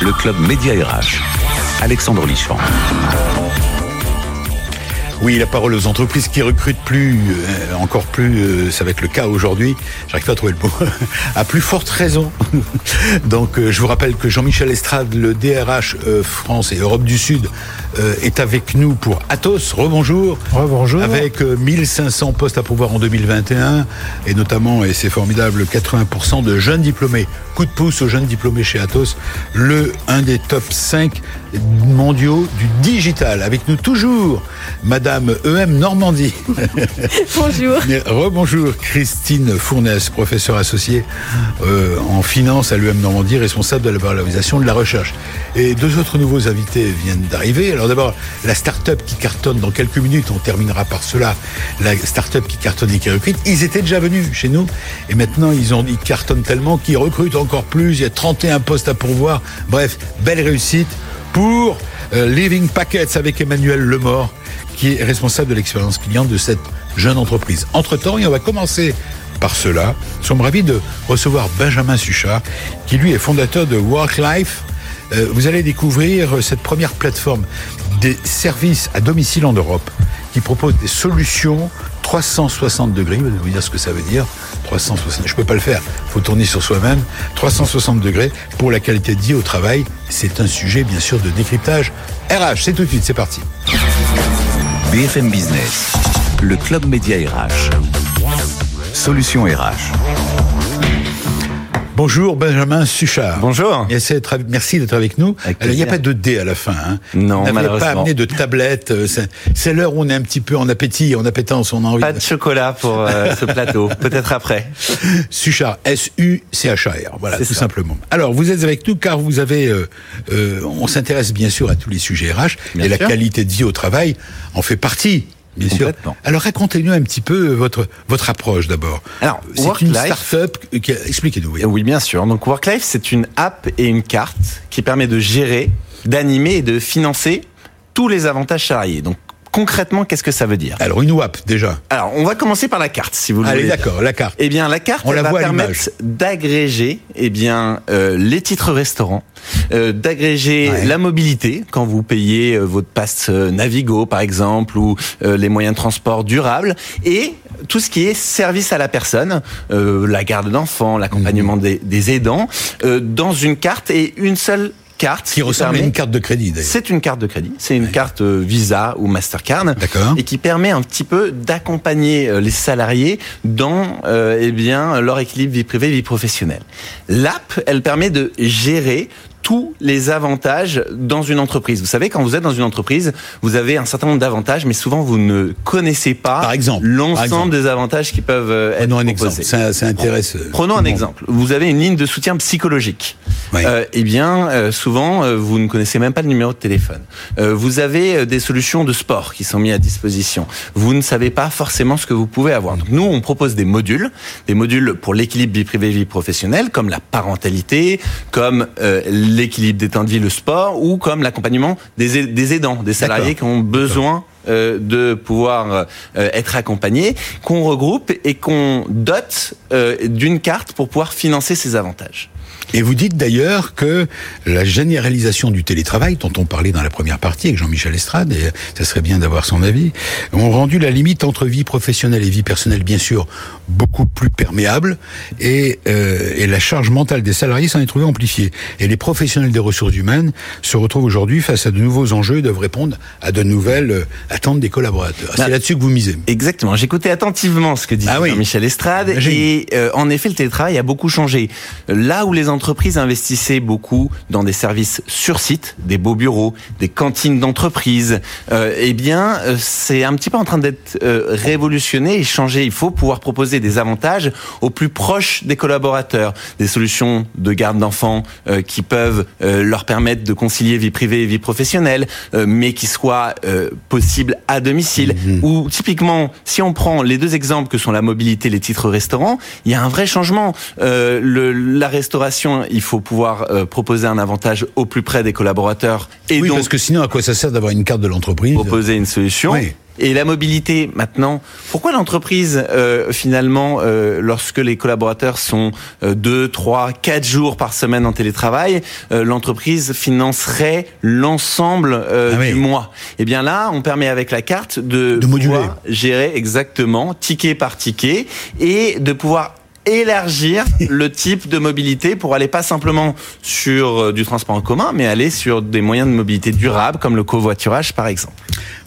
Le club Média RH. Alexandre Lichamp. Oui, la parole aux entreprises qui recrutent plus, euh, encore plus, euh, ça va être le cas aujourd'hui, j'arrive pas à trouver le mot, à plus forte raison. Donc euh, je vous rappelle que Jean-Michel Estrade, le DRH France et Europe du Sud, est avec nous pour Atos. Rebonjour. Rebonjour. Avec 1500 postes à pouvoir en 2021 et notamment, et c'est formidable, 80% de jeunes diplômés. Coup de pouce aux jeunes diplômés chez Atos, le un des top 5 mondiaux du digital. Avec nous toujours, Madame EM Normandie. Bonjour. Rebonjour, Christine Fournès, professeure associée euh, en finance à l'EM Normandie, responsable de la valorisation de la recherche. Et deux autres nouveaux invités viennent d'arriver. D'abord, la start-up qui cartonne dans quelques minutes, on terminera par cela, la start-up qui cartonne et qui recrute. Ils étaient déjà venus chez nous et maintenant ils, ont, cartonnent tellement qu'ils recrutent encore plus. Il y a 31 postes à pourvoir. Bref, belle réussite pour euh, Living Packets avec Emmanuel Lemort, qui est responsable de l'expérience client de cette jeune entreprise. Entre-temps, et on va commencer par cela, nous sommes ravis de recevoir Benjamin Suchard, qui lui est fondateur de WorkLife. Euh, vous allez découvrir cette première plateforme des services à domicile en Europe qui propose des solutions 360 degrés. Vous allez vous dire ce que ça veut dire. 360. Je peux pas le faire. Faut tourner sur soi-même. 360 degrés pour la qualité de vie au travail. C'est un sujet, bien sûr, de décryptage. RH, c'est tout de suite. C'est parti. BFM Business, le club média RH. Solution RH. Bonjour Benjamin Suchard. Bonjour. Merci d'être avec nous. il n'y a pas de D à la fin. Hein. Non, on n'avait pas amené de tablette. Euh, c'est l'heure où on est un petit peu en appétit, en appétence, on a envie. Pas de chocolat pour euh, ce plateau. Peut-être après. Suchard, S-U-C-H-A-R. Voilà, tout simplement. Alors, vous êtes avec nous car vous avez. Euh, on s'intéresse bien sûr à tous les sujets RH et la qualité de vie au travail en fait partie. Bien sûr. Alors racontez-nous un petit peu votre votre approche d'abord. Alors c'est une start-up. Expliquez-nous. Oui. oui, bien sûr. Donc WorkLife, c'est une app et une carte qui permet de gérer, d'animer et de financer tous les avantages salariés. Donc concrètement, qu'est-ce que ça veut dire Alors, une WAP, déjà. Alors, on va commencer par la carte, si vous voulez. Allez, d'accord, la carte. Eh bien, la carte, on elle va permettre d'agréger eh bien, euh, les titres restaurants, euh, d'agréger la mobilité, quand vous payez euh, votre passe Navigo, par exemple, ou les moyens de transport durables, et tout ce qui est service à la personne, la garde d'enfants, l'accompagnement mmh. des, des, aidants, dans une carte et une seule carte. Qui ressemble à une carte de crédit d'ailleurs. C'est une carte de crédit. C'est une carte euh, Visa ou Mastercard. D'accord. Et qui permet un petit peu d'accompagner euh, les salariés dans euh, eh bien leur équilibre vie privée vie professionnelle. L'app, elle permet de gérer tous les avantages dans une entreprise. Vous savez, quand vous êtes dans une entreprise, vous avez un certain nombre d'avantages, mais souvent vous ne connaissez pas par exemple l'ensemble des avantages qui peuvent euh, être Prenons un proposés. exemple. Ça, intéresse. Euh, Prenons un exemple. Vous avez une ligne de soutien psychologique. Euh, eh bien, euh, souvent, vous ne connaissez même pas le numéro de téléphone. vous avez des solutions de sport qui sont mises à disposition. Vous ne savez pas forcément ce que vous pouvez avoir. Donc nous, on propose des modules, des modules pour l'équilibre vie privée vie professionnelle, comme la parentalité, comme l'équilibre des temps de vie, le sport, ou comme l'accompagnement des, des, aidants, des salariés qui ont besoin euh, de pouvoir euh, être accompagnés, qu'on regroupe et qu'on dote euh, d'une carte pour pouvoir financer ces avantages. Et vous dites d'ailleurs que la généralisation du télétravail, dont on parlait dans la première partie avec Jean-Michel Estrade, et ça serait bien d'avoir son avis, ont rendu la limite entre vie professionnelle et vie personnelle, bien sûr, beaucoup plus perméable, et, euh, et la charge mentale des salariés s'en est trouvée amplifiée. Et les professionnels des ressources humaines se retrouvent aujourd'hui face à de nouveaux enjeux et doivent répondre à de nouvelles euh, attentes des collaborateurs. C'est bah, là-dessus que vous misez. Exactement. J'écoutais attentivement ce que disait ah Jean-Michel Estrade, et euh, en effet, le télétravail a beaucoup changé. Là où les entreprises l'entreprise investissait beaucoup dans des services sur site, des beaux bureaux, des cantines d'entreprise, euh, eh bien, euh, c'est un petit peu en train d'être euh, révolutionné et changé. Il faut pouvoir proposer des avantages aux plus proches des collaborateurs, des solutions de garde d'enfants qui peuvent leur permettre de concilier vie privée et vie professionnelle, mais qui soient possibles à domicile. Mhm. Ou typiquement, si on prend les deux exemples que sont la mobilité, et les titres restaurants, il y a un vrai changement. Le, la restauration, il faut pouvoir proposer un avantage au plus près des collaborateurs. Et oui, parce que sinon, à quoi ça sert d'avoir une carte de l'entreprise Proposer une solution. Oui. Et la mobilité maintenant, pourquoi l'entreprise euh, finalement, euh, lorsque les collaborateurs sont euh, deux, trois, quatre jours par semaine en télétravail, l'entreprise financerait l'ensemble ah du mois? Eh bien là, on permet avec la carte de, de moduler. gérer exactement ticket par ticket et de pouvoir élargir le type de mobilité pour aller pas simplement sur euh, du transport en commun, mais aller sur des moyens de mobilité durables comme le covoiturage par exemple.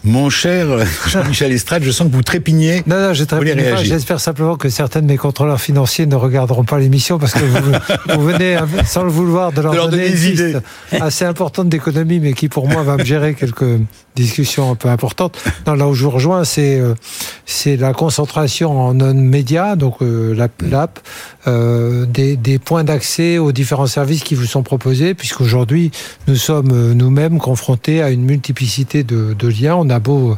Mon cher Jean-Michel Estrade, je sens que vous trépignez. Non, non, je trépigne pas. J'espère simplement que certains de mes contrôleurs financiers ne regarderont pas l'émission parce que vous, venez, sans le vouloir, de leur, donner, des idées assez importantes d'économie, mais qui pour moi va me gérer quelques discussions un peu importantes. Non, là où je vous rejoins, c'est euh, c'est la concentration en non-média, donc euh, l'app, euh, des, des points d'accès aux différents services qui vous sont proposés, puisqu'aujourd'hui, nous sommes nous-mêmes confrontés à une multiplicité de, de liens. On a beau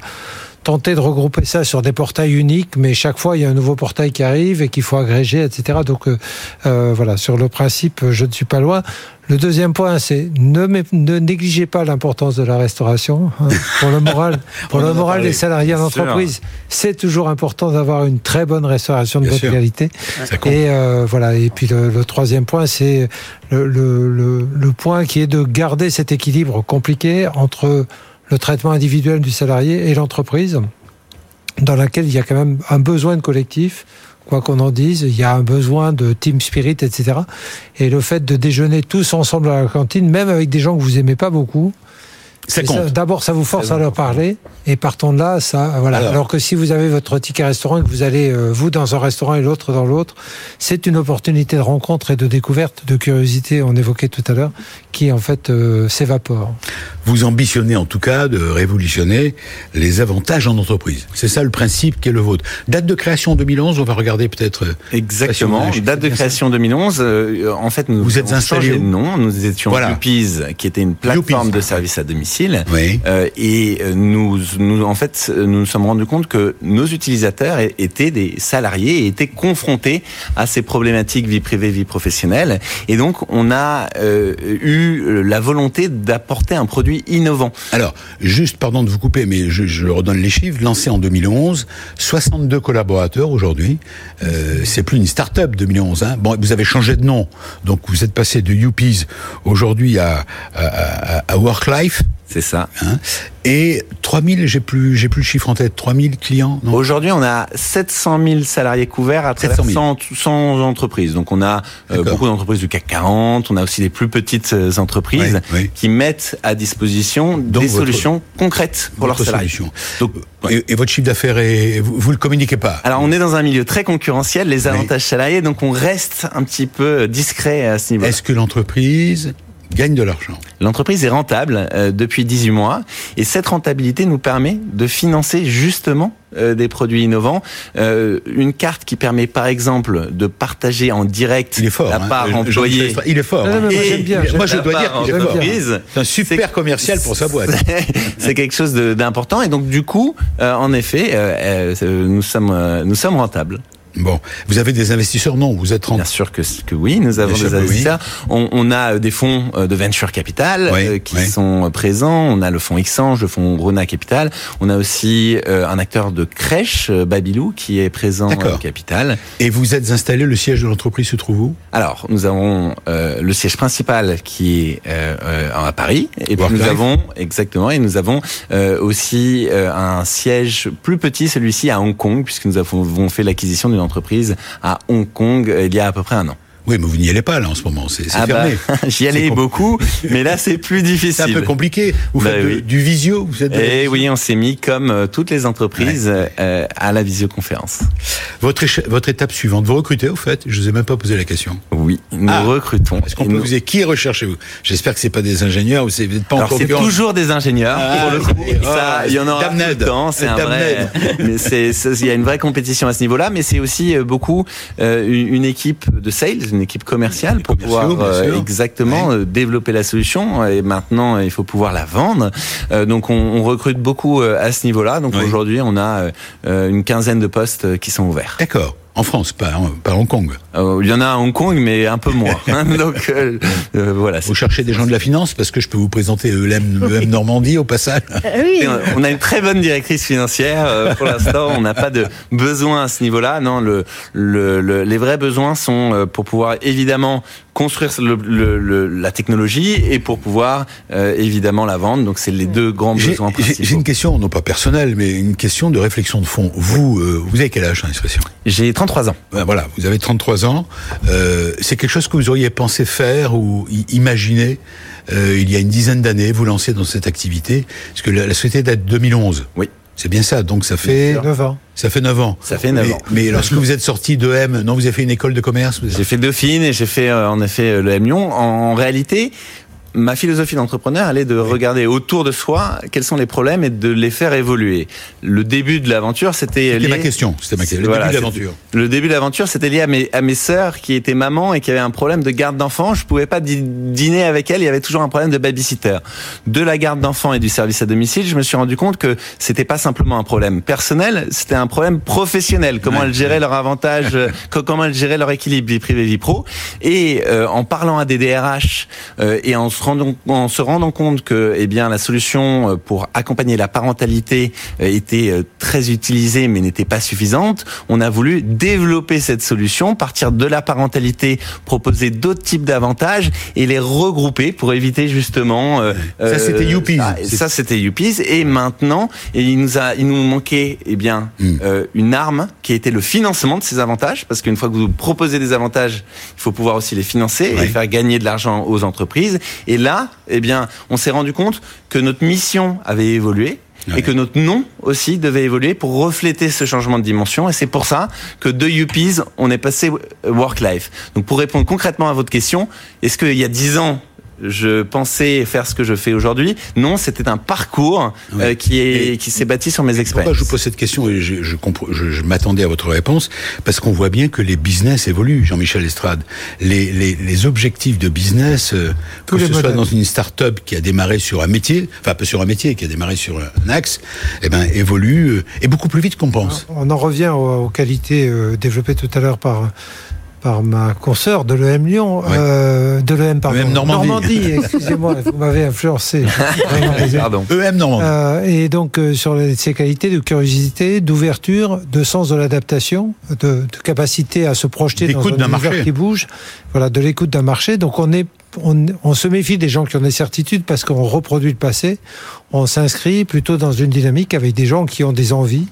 tenter de regrouper ça sur des portails uniques, mais chaque fois il y a un nouveau portail qui arrive et qu'il faut agréger, etc. Donc euh, euh, voilà, sur le principe, je ne suis pas loin. Le deuxième point, c'est ne, ne négligez pas l'importance de la restauration hein, pour le moral, pour le moral des salariés en entreprise. C'est toujours important d'avoir une très bonne restauration de bonne qualité. Et euh, voilà. Et puis le, le troisième point, c'est le, le, le point qui est de garder cet équilibre compliqué entre le traitement individuel du salarié et l'entreprise, dans laquelle il y a quand même un besoin de collectif, quoi qu'on en dise, il y a un besoin de team spirit, etc. Et le fait de déjeuner tous ensemble à la cantine, même avec des gens que vous aimez pas beaucoup, D'abord, ça vous force à leur parler, et partons de là, ça, voilà. Alors, que si vous avez votre ticket restaurant et que vous allez euh, vous dans un restaurant et l'autre dans l'autre, c'est une opportunité de rencontre et de découverte, de curiosité, on évoquait tout à l'heure, qui en fait euh, s'évapore. Vous ambitionnez en tout cas de révolutionner les avantages en entreprise. C'est ça le principe qui est le vôtre. Date de création 2011, on va regarder peut-être. Euh, Exactement. Date de création 2011. en fait, nous vous êtes installé de nom. Nous étions voilà. qui était une plateforme de services à domicile oui. Euh, et euh, nous, nous, en fait, nous nous sommes rendus compte que nos utilisateurs étaient des salariés et étaient confrontés à ces problématiques vie privée, vie professionnelle. Et donc, on a euh, eu la volonté d'apporter un produit innovant. Alors, juste, pardon de vous couper, mais je, je redonne les chiffres. Lancé en 2011, 62 collaborateurs aujourd'hui. Euh, c'est plus une start-up 2011. Hein. Bon, vous avez changé de nom, donc vous êtes passé de Youpies aujourd'hui à, à, à, à Worklife. C'est ça. Hein et 3000, j'ai plus, j'ai plus le chiffre en tête, 3000 clients. Aujourd'hui, on a 700 000 salariés couverts à travers 100, 100, entreprises. Donc, on a euh, beaucoup d'entreprises du CAC 40. On a aussi des plus petites euh, entreprises qui mettent à disposition des solutions concrètes pour leurs salariés. Donc, et, votre chiffre d'affaires, vous, vous le communiquez pas? Alors, on est dans un milieu très concurrentiel, les avantages salariés, donc on reste un petit peu discret à ce niveau. Est-ce que l'entreprise gagne de l'argent. L'entreprise est rentable euh, depuis 18 mois et cette rentabilité nous permet de financer justement euh, des produits innovants. Euh, une carte qui permet par exemple de partager en direct il est fort, la hein. part employée. Il est fort. Hein. moi, bien, moi je dois dire qu'il est fort. C'est un super commercial pour sa boîte. C'est quelque chose d'important et donc du coup, en effet, nous sommes nous sommes rentables. Bon, vous avez des investisseurs Non, vous êtes en... Bien sûr que, que oui, nous avons des investisseurs. On, on, a euh, des fonds euh, de venture capital euh, qui sont présents. On a le fonds Xange, le fonds Rona Capital. On a aussi un acteur de crèche, Babylou, qui est présent au capital. Et vous êtes installé, le siège de l'entreprise se trouve où? Alors, nous avons le siège principal qui est à Paris. Et puis nous avons, exactement, et nous avons aussi un siège plus petit, celui-ci à Hong Kong, puisque nous avons fait l'acquisition d'une entreprise à Hong Kong euh, il y a à peu près un an. Oui, mais vous n'y allez pas là en ce moment, c'est ah fermé. Bah, J'y allais beaucoup, mais là c'est plus difficile. C'est un peu compliqué. Vous Bah faites oui. du visio vous êtes Et oui, on s'est mis comme euh, toutes les entreprises euh, à la visioconférence. votre, votre étape suivante, vous recrutez au fait? Je vous ai même pas posé la question. Oui, nous Ah. recrutons. Est-ce qu'on peut nous- vous dire qui recherchez-vous J'espère que c'est pas des ingénieurs ou vous n'êtes pas Alors encore c'est toujours des ingénieurs Ah, pour le coup. oui. Ça, il y en aura tout le temps. C'est un vrai. Mais c'est, c'est- il y a une vraie compétition à ce niveau-là, mais c'est aussi euh, beaucoup euh, une, une équipe de sales, une équipe commerciale pour pouvoir euh, exactement euh, développer la solution. Et maintenant, il faut pouvoir la vendre. Euh, donc on, on recrute beaucoup à ce niveau-là. Donc Oui. aujourd'hui, on a une quinzaine de postes qui sont ouverts. D'accord. En France, pas, pas Hong Kong. Euh, il y en a à Hong Kong, mais un peu moins. donc euh, euh, voilà. Vous cherchez des gens de la finance parce que je peux vous présenter E ELM, EM Normandie au passage. Oui, on- a une très bonne directrice financière. Pour l'instant, on n'a pas de besoin à ce niveau-là. Non, le, le, le- les vrais besoins sont pour pouvoir évidemment construire le, le- le- la technologie et pour pouvoir euh, évidemment la vendre. Donc, c'est les deux grands besoins j'ai- j'ai principaux. une question, non pas personnelle, mais une question de réflexion de fond. Vous, euh, vous avez quel âge, hein, l'expression J'ai 33 ans. Ben Voilà, vous avez 33 ans. Euh, c'est quelque chose que vous auriez pensé faire ou imaginer euh, il y a une dizaine d'années, vous lancer dans cette activité Parce que la, la société date de 2011. Oui. C'est bien ça, donc ça fait 9 ans. ça fait 9 ans. Ça fait 9 mais, ans. Mais lorsque vous êtes sorti de M, non, vous avez fait une école de commerce vous- J'ai fait Dauphine et j'ai fait euh, en effet euh, le M Lyon. En, en réalité, ma philosophie d'entrepreneur, elle est de regarder autour de soi quels sont les problèmes et de les faire évoluer. Le début de l'aventure, c'était lié- ma question, c'était ma question. Le Voilà, début de l'aventure. Le début de l'aventure, c'était lié à mes, à mes sœurs qui étaient mamans et qui avaient un problème de garde d'enfants. Je pouvais pas dî- dîner avec elles. Il y avait toujours un problème de babysitter. De la garde d'enfants et du service à domicile, je me suis rendu compte que c'était pas simplement un problème personnel, c'était un problème professionnel. Comment elles géraient leur avantage, co- comment elles géraient leur équilibre vie privée vie pro. Et euh, en parlant à des DRH euh, et en se rendant en se rendant compte que eh bien la solution euh, pour accompagner la parentalité euh, était euh, très utilisée mais n'était pas suffisante, on a voulu développer cette solution, partir de la parentalité, proposer d'autres types d'avantages et les regrouper pour éviter justement. euh, Ça, c'était Youpies. Ça, ça, c'était Youpies. Et maintenant, il nous a, il nous manquait eh bien Mm. euh, une arme qui était le financement de ces avantages, parce qu'une fois que vous proposez des avantages, il faut pouvoir aussi les financer Ouais. et faire gagner de l'argent aux entreprises. Et là, eh bien, on s'est rendu compte que notre mission avait évolué. Ouais. Et que notre nom aussi devait évoluer pour refléter ce changement de dimension. Et c'est pour ça que de UPs, on est passé euh, work-life. Donc pour répondre concrètement à votre question, est-ce qu'il y a dix ans, je pensais faire ce que je fais aujourd'hui Non, c'était un parcours euh, qui est Et- qui s'est bâti sur mes Pourquoi expériences. je vous pose cette question et je, je, compre- je- je m'attendais à votre réponse Parce qu'on voit bien que les business évoluent, Jean-Michel Estrade. Les, les, les objectifs de business, euh, que ce soit dans une start-up qui a démarré sur un métier, enfin pas sur un métier, qui a démarré sur un axe, eh ben évolue euh, et beaucoup plus vite qu'on pense. On en revient aux, aux qualités euh, développées tout à l'heure par par ma consoeur de l'EM Lyon, euh, de l'EM pardon, EM Normandie. excusez-moi, vous m'avez influencé. Pardon. EM Normandie. Euh, et donc euh, sur les- ces qualités de curiosité, d'ouverture, de sens de l'adaptation, de, de capacité à se projeter dans un marché. qui bouge, voilà, de l'écoute d'un marché. Donc on est, on, on se méfie des gens qui ont des certitudes parce qu'on reproduit le passé. On s'inscrit plutôt dans une dynamique avec des gens qui ont des envies.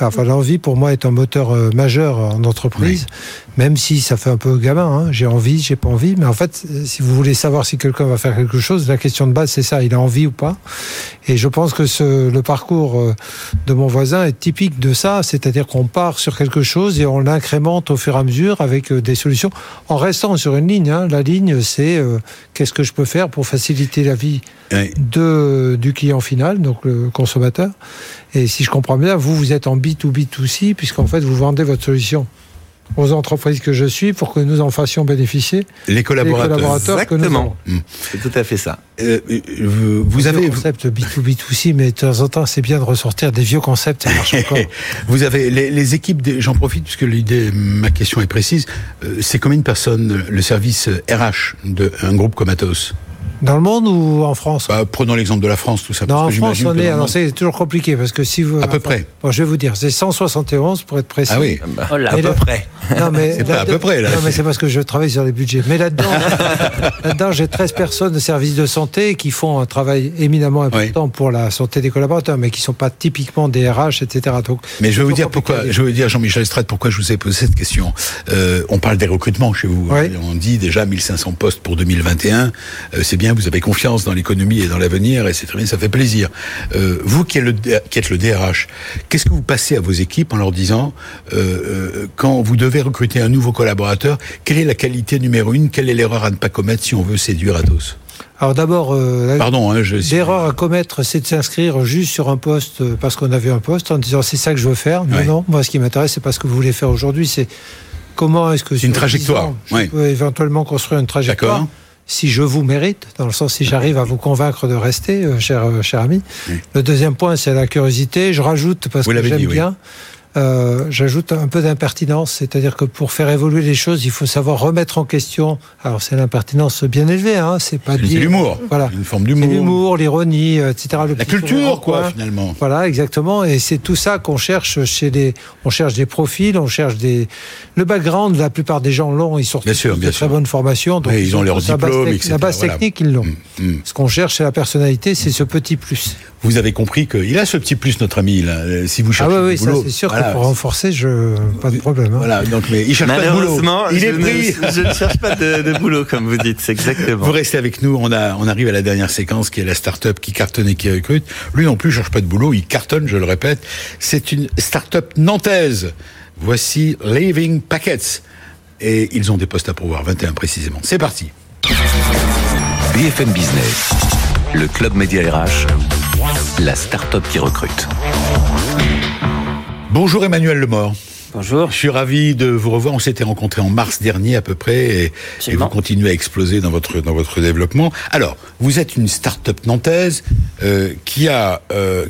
Enfin, l'envie pour moi est un moteur euh, majeur en entreprise, même si ça fait un peu gamin. Hein. J'ai envie, j'ai pas envie, mais en fait, euh, si vous voulez savoir si quelqu'un va faire quelque chose, la question de base c'est ça, il a envie ou pas. Et je pense que ce, le parcours euh, de mon voisin est typique de ça, c'est-à-dire qu'on part sur quelque chose et on l'incrémente au fur et à mesure avec des solutions, en restant sur une ligne. Hein. La ligne, c'est euh, qu'est-ce que je peux faire pour faciliter la vie de, du client final, donc le consommateur. Et si je comprends bien, vous, vous êtes en B2B2C, puisqu'en fait, vous vendez votre solution aux entreprises que je suis pour que nous en fassions bénéficier Les les collaborateurs. collaborateurs que nous Exactement. avons. C'est tout à fait ça. Euh, euh, vous, vous Le avez, concept B2B2C, mais de temps en temps, c'est bien de ressortir des vieux concepts, ça marche encore. vous avez les, les équipes. des- J'en profite puisque l'idée, ma question est précise. Euh, c'est combien de personnes le service RH d'un groupe comme Atos? Dans le monde ou en France bah, Prenons l'exemple de la France, tout ça. Non, en France, on est. Alors, c'est toujours compliqué parce que si vous. À peu près. Bon, je vais vous dire, c'est 171 pour être précis. Ah oui. Oh là, à peu près. Non, mais. c'est pas à peu près, là. Non, mais c'est parce que je travaille sur les budgets. Mais là-dedans, là-dedans, j'ai 13 personnes de services de santé qui font un travail éminemment important pour la santé des collaborateurs, mais qui sont pas typiquement des RH, etc. Donc, mais je vais vous dire pourquoi. Je vais vous dire, Jean-Michel Estrade, pourquoi je vous ai posé cette question. Euh, on parle des recrutements chez vous. On dit déjà 1500 postes pour 2021. Euh, c'est bien, vous avez confiance dans l'économie et dans l'avenir, et c'est très bien, ça fait plaisir. Euh, vous qui êtes, le, qui êtes le DRH, qu'est-ce que vous passez à vos équipes en leur disant, euh, euh, quand vous devez recruter un nouveau collaborateur, quelle est la qualité numéro une, quelle est l'erreur à ne pas commettre si on veut séduire Atos? Alors d'abord, euh, pardon, hein, l'erreur à commettre, c'est de s'inscrire juste sur un poste parce qu'on avait un poste en disant c'est ça que je veux faire. Non, non, moi ce qui m'intéresse, c'est pas ce que vous voulez faire aujourd'hui, c'est comment est-ce que une trajectoire, je peux éventuellement construire une trajectoire si je vous mérite, dans le sens si j'arrive à vous convaincre de rester, euh, cher, euh, cher ami. Le deuxième point, c'est la curiosité. Je rajoute, parce que j'aime bien, euh, j'ajoute un peu d'impertinence, c'est-à-dire que pour faire évoluer les choses, il faut savoir remettre en question. Alors c'est l'impertinence bien élevée, hein, c'est pas C'est l'humour, voilà, une forme d'humour, l'humour, l'ironie, euh, etc. la culture, quoi, finalement. Voilà, exactement, et c'est tout ça qu'on cherche chez les. On cherche des profils, on cherche des. Le background, la plupart des gens l'ont, ils sortent bien sûr, bien de très bonne formation, donc ils, ont leur diplôme, etc. La base technique, ils l'ont. Mm, mm. Ce qu'on cherche, c'est la personnalité, c'est ce petit plus vous avez compris qu'il a ce petit plus, notre ami. Là. Euh, si vous cherchez ah oui, oui, boulot, c'est sûr que pour renforcer, je pas de problème. Hein. Voilà, donc mais il cherche pas de boulot. Il est pris. je ne cherche pas de, boulot, comme vous dites. C'est exactement. Vous restez avec nous. On a, on arrive à la dernière séquence qui est la start-up qui cartonne et qui recrute. Lui non plus, cherche pas de boulot. Il cartonne, je le répète. C'est une start-up nantaise. Voici Living Packets et ils ont des postes à pourvoir, 21 précisément. C'est parti. BFM Business, le club média RH la start-up qui recrute. Bonjour Emmanuel Lemort. Bonjour. Je suis ravi de vous revoir. On s'était rencontrés en mars dernier à peu près et, vous continuez à exploser dans votre dans votre développement. Alors, vous êtes une start-up nantaise euh, qui a euh,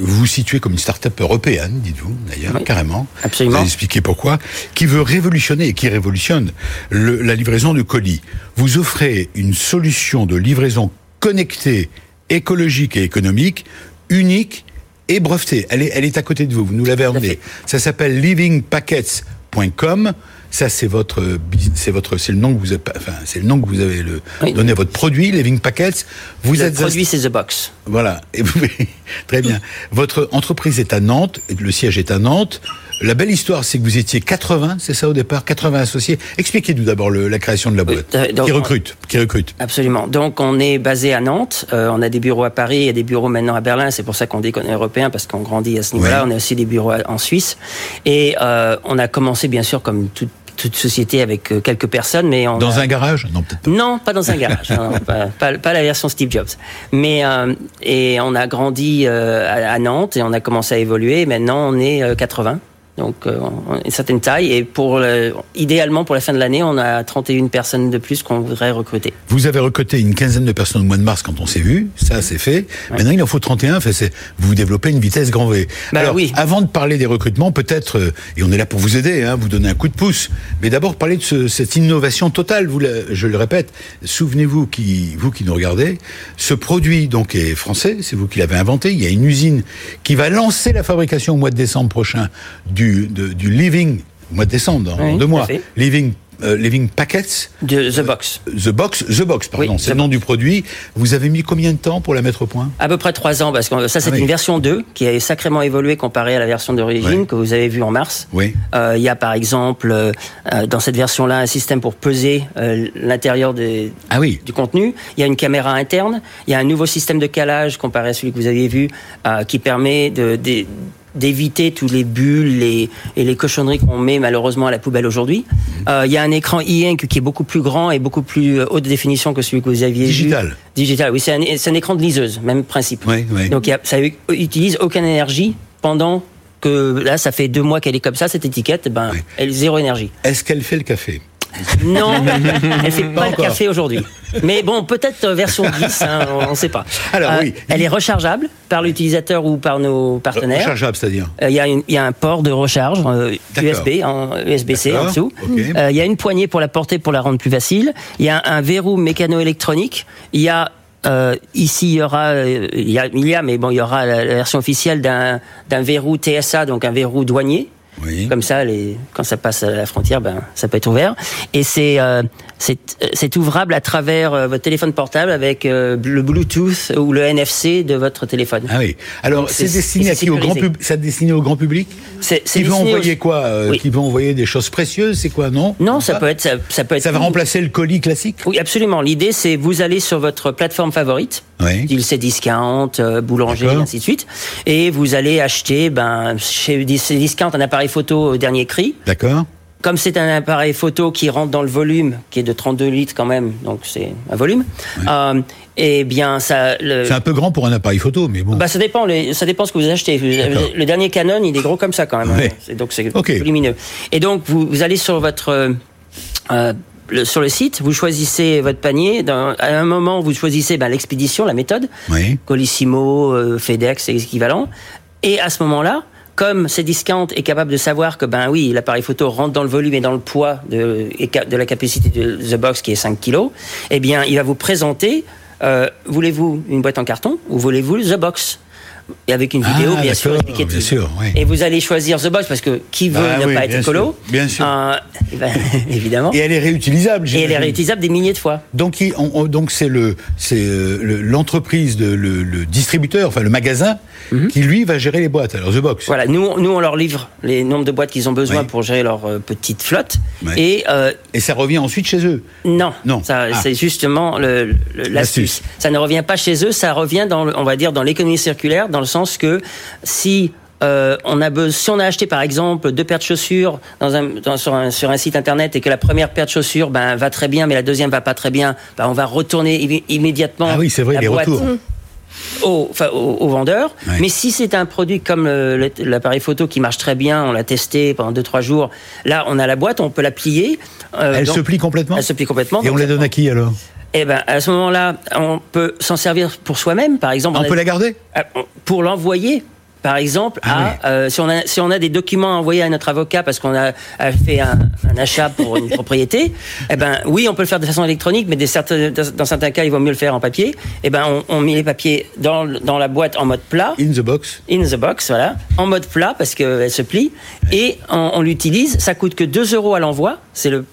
vous situez comme une start-up européenne, dites-vous d'ailleurs, carrément. Absolument. Vous allez expliquer pourquoi. Qui veut révolutionner et qui révolutionne la livraison de colis. Vous offrez une solution de livraison connectée écologique et économique, unique et brevetée. Elle est, elle est à côté de vous, vous nous l'avez emmené. Ça s'appelle livingpackets.com. Ça, c'est votre, c'est votre, c'est le nom que vous avez, enfin, c'est le nom que vous avez le, donné à votre produit, Living Packets. Vous le êtes produit, c'est The Box. Voilà. Et vous, très bien. Votre entreprise est à Nantes, le siège est à Nantes. La belle histoire, c'est que vous étiez 80, c'est ça au départ, 80 associés. Expliquez-nous d'abord la création de la boîte. Euh, qui recrute, qui recrute. Absolument. Donc on est basé à Nantes. Euh, on a des bureaux à Paris et des bureaux maintenant à Berlin. C'est pour ça qu'on dit qu'on est européen parce qu'on grandit à ce niveau-là. On a aussi des bureaux en Suisse. Et euh, on a commencé bien sûr comme toute toute société avec quelques personnes, mais on dans un garage? Non, peut-être pas. Non, pas dans un garage. pas, pas, la version Steve Jobs. Mais et on a grandi à, à, Nantes et on a commencé à évoluer. Maintenant, on est 80 donc euh, une certaine taille. Et pour idéalement pour la fin de l'année, on a 31 personnes de plus qu'on voudrait recruter. Vous avez recruté une quinzaine de personnes au mois de mars quand on s'est vu, ça c'est fait. Maintenant il en faut 31. Enfin, vous développez une vitesse grand V. Bah, Alors oui. avant de parler des recrutements, peut-être euh, et on est là pour vous aider, hein, vous donner un coup de pouce. Mais d'abord parler de ce, cette innovation totale. Vous, je le répète, souvenez-vous qui vous qui nous regardez, ce produit donc est français, c'est vous qui l'avez inventé. Il y a une usine qui va lancer la fabrication au mois de décembre prochain du du, Living, mois de décembre, dans deux mois, Living euh, Living Packets. De The Box. The Box, The Box, pardon, c'est le nom du produit. Vous avez mis combien de temps pour la mettre au point? À peu près trois ans, parce que ça c'est ah une version 2 qui a sacrément évolué comparée à la version d'origine que vous avez vue en mars. Oui. Euh, il y a par exemple euh, dans cette version-là un système pour peser l'intérieur ah oui. du contenu. Il y a une caméra interne. Il y a un nouveau système de calage comparé à celui que vous aviez vu qui permet de d'éviter tous les bulles et les cochonneries qu'on met malheureusement à la poubelle aujourd'hui. Mhm. Euh, il y a un écran e-ink qui est beaucoup plus grand et beaucoup plus euh, haute définition que celui que vous aviez Digital. vu. Digital. Oui, c'est un, un, écran de liseuse, même principe. Oui, oui. Donc ça utilise aucune énergie pendant que là, ça fait deux mois qu'elle est comme ça, cette étiquette, ben, elle zéro énergie. Est-ce qu'elle fait le café? Non, elle fait pas, de café aujourd'hui. Mais bon, peut-être euh, version 10, hein, on ne sait pas. Alors, Euh, oui. Elle est rechargeable par l'utilisateur ou par nos partenaires. Rechargeable, c'est-à-dire Euh, Il y, a y un port de recharge euh. USB, en USB-C en dessous. Euh, Il y a une poignée pour la porter pour la rendre plus facile. Il y a un, verrou mécano-électronique. Il y a euh, ici il y aura euh, il y a, il y a mais bon il y aura la, la version officielle d'un d'un verrou TSA donc un verrou douanier. Comme ça, les, quand ça passe à la frontière, ben, ça peut être ouvert. Et c'est euh, c'est c'est ouvrable à travers euh, votre téléphone portable avec euh, le Bluetooth ou le NFC de votre téléphone. Ah oui. Alors, c'est destiné à qui au grand public Ça destiné au grand public Qui veut destiné envoyer aux- quoi euh, Oui. Qui veut envoyer des choses précieuses C'est quoi Non? Non, ça peut être ça, ça peut être Ça va remplacer le colis classique? Oui, absolument. L'idée, c'est vous allez sur votre plateforme favorite, Oui. euh, Boulanger, et ainsi de suite, et vous allez acheter ben, chez Cdiscount un appareil photo au dernier cri. D'accord. Comme c'est un appareil photo qui rentre dans le volume, qui est de 32 litres quand même, donc c'est un volume, euh, eh bien, ça... Le, C'est un peu grand pour un appareil photo, mais bon. bah, ça dépend, les, ça dépend ce que vous achetez. Le dernier Canon, il est gros comme ça quand même. Ouais. Donc c'est Ok. lumineux. Et donc vous, vous allez sur votre euh, euh, le- sur le site, vous choisissez votre panier. Dans- à un moment, vous choisissez ben, l'expédition, la méthode, oui. Colissimo, euh, FedEx, et équivalent. Et à ce moment-là, comme Cdiscount est capable de savoir que ben oui, l'appareil photo rentre dans le volume et dans le poids de, la capacité de The Box qui est 5 kg, eh bien, il va vous présenter euh, voulez-vous une boîte en carton ou voulez-vous The Box? Et avec une vidéo, Ah, bien sûr, d'accord, explicative. bien sûr, oui. Et vous allez choisir The Box parce que qui veut Bah ne oui, pas être écolo sûr, bien sûr. Euh, eh ben, évidemment. Et elle est réutilisable. Et elle est réutilisable des milliers de fois. Donc, il- on- on- donc c'est le, c'est euh, le- l'entreprise, de, le, le distributeur, enfin le magasin, qui lui va gérer les boîtes. Alors The Box. Mhm. Voilà, nous, nous on leur livre les nombres de boîtes qu'ils ont besoin Oui. pour gérer leur euh, petite flotte. Et euh, Et ça revient ensuite chez eux. non, Non. ça, Ah. c'est justement l'astuce. Ça ne revient pas chez eux, ça revient dans, on va dire, dans l'économie circulaire, dans le sens que si euh, on a be- si on a acheté par exemple deux paires de chaussures dans un, dans- sur, un, sur un site internet et que la première paire de chaussures ben, va très bien mais la deuxième va pas très bien, ben, on va retourner imé- immédiatement Ah oui, c'est vrai, la les boîte retours. au, enfin, au, au vendeur. Mais si c'est un produit comme l'appareil photo qui marche très bien, on l'a testé pendant 2-3 jours, là on a la boîte, on peut la plier. euh, Elle donc- se plie complètement. Elle se plie complètement. Et on la donne à qui alors? Eh ben, à ce moment-là, on peut s'en servir pour soi-même, par exemple. On a- peut la garder? On- pour l'envoyer. Par exemple, Ah à, euh, si, on a, si on a des documents à envoyer à notre avocat parce qu'on a, a fait un, un achat pour une propriété, eh ben oui, on peut le faire de façon électronique, mais des certains, dans certains cas, il vaut mieux le faire en papier. Eh ben, on, on met les papiers dans, dans la boîte en mode plat, In the box. in the box, voilà, en mode plat parce qu'elle se plie, et on, on l'utilise. Ça coûte que 2 euros à l'envoi, c'est le,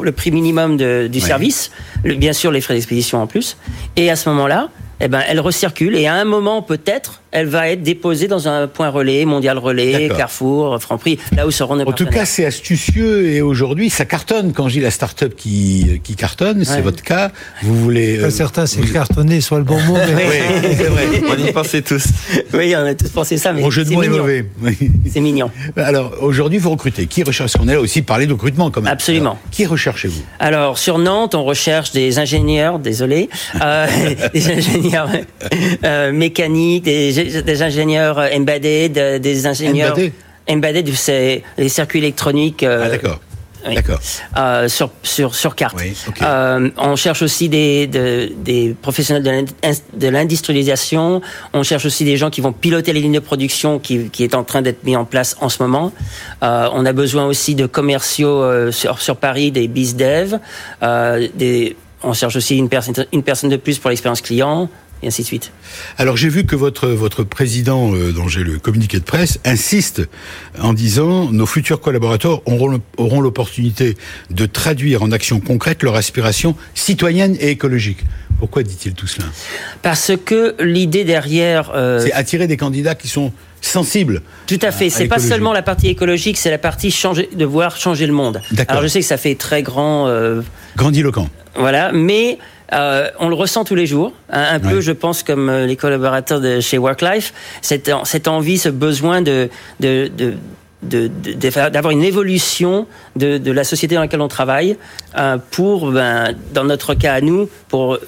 le prix minimum de- du service. Le- bien sûr, les frais d'expédition en plus. Et à ce moment-là, eh ben, elle recircule et à un moment peut-être, elle va être déposée dans un point relais, mondial relais, D'accord. Carrefour, Franprix, là où seront nos En tout cas, c'est astucieux et aujourd'hui, ça cartonne. Quand je dis la start-up qui, qui cartonne, c'est Ouais. votre cas. Vous voulez. euh, Pas certain, c'est cartonné, soit le bon mot, mais Oui, c'est vrai. On y pensait tous. oui, on a tous pensé ça, mais Mon jeu de c'est mots est mignon. mauvais. Oui. C'est mignon. Alors, aujourd'hui, vous recrutez. Qui recherche Parce qu'on est là aussi parler de recrutement quand même. Absolument. Alors, qui recherchez-vous? Alors sur Nantes, on recherche des ingénieurs, désolé, euh, des ingénieurs euh, mécaniques, des, des ingénieurs embedded, euh, des ingénieurs Embedded embedded, c'est les circuits électroniques. euh, Ah, d'accord. oui. D'accord. euh, sur, sur, sur carte. Oui. Euh, on cherche aussi des, de- des professionnels de l'in- de l'industrialisation. On cherche aussi des gens qui vont piloter les lignes de production qui, qui est en train d'être mis en place en ce moment. Euh, on a besoin aussi de commerciaux sur, sur Paris, des bizdev. Euh, des, on cherche aussi une personne, une personne de plus pour l'expérience client. Et ainsi de suite. Alors j'ai vu que votre votre président, euh, dont j'ai le communiqué de presse, insiste en disant nos futurs collaborateurs auront auront l'opportunité de traduire en actions concrètes leur aspiration citoyenne et écologique. Pourquoi dit-il tout cela? Parce que l'idée derrière... euh, C'est attirer des candidats qui sont sensibles. Tout à fait. C'est pas seulement la partie écologique, c'est la partie changer, de voir changer le monde. D'accord. Alors je sais que ça fait très grand, euh, Grandiloquents. voilà, mais euh, on le ressent tous les jours. Un, un peu, je pense, comme euh, les collaborateurs de chez WorkLife, cette, en- cette envie, ce besoin de, d'avoir une évolution de, de la société dans laquelle on travaille euh, pour, ben, dans notre cas à nous, pour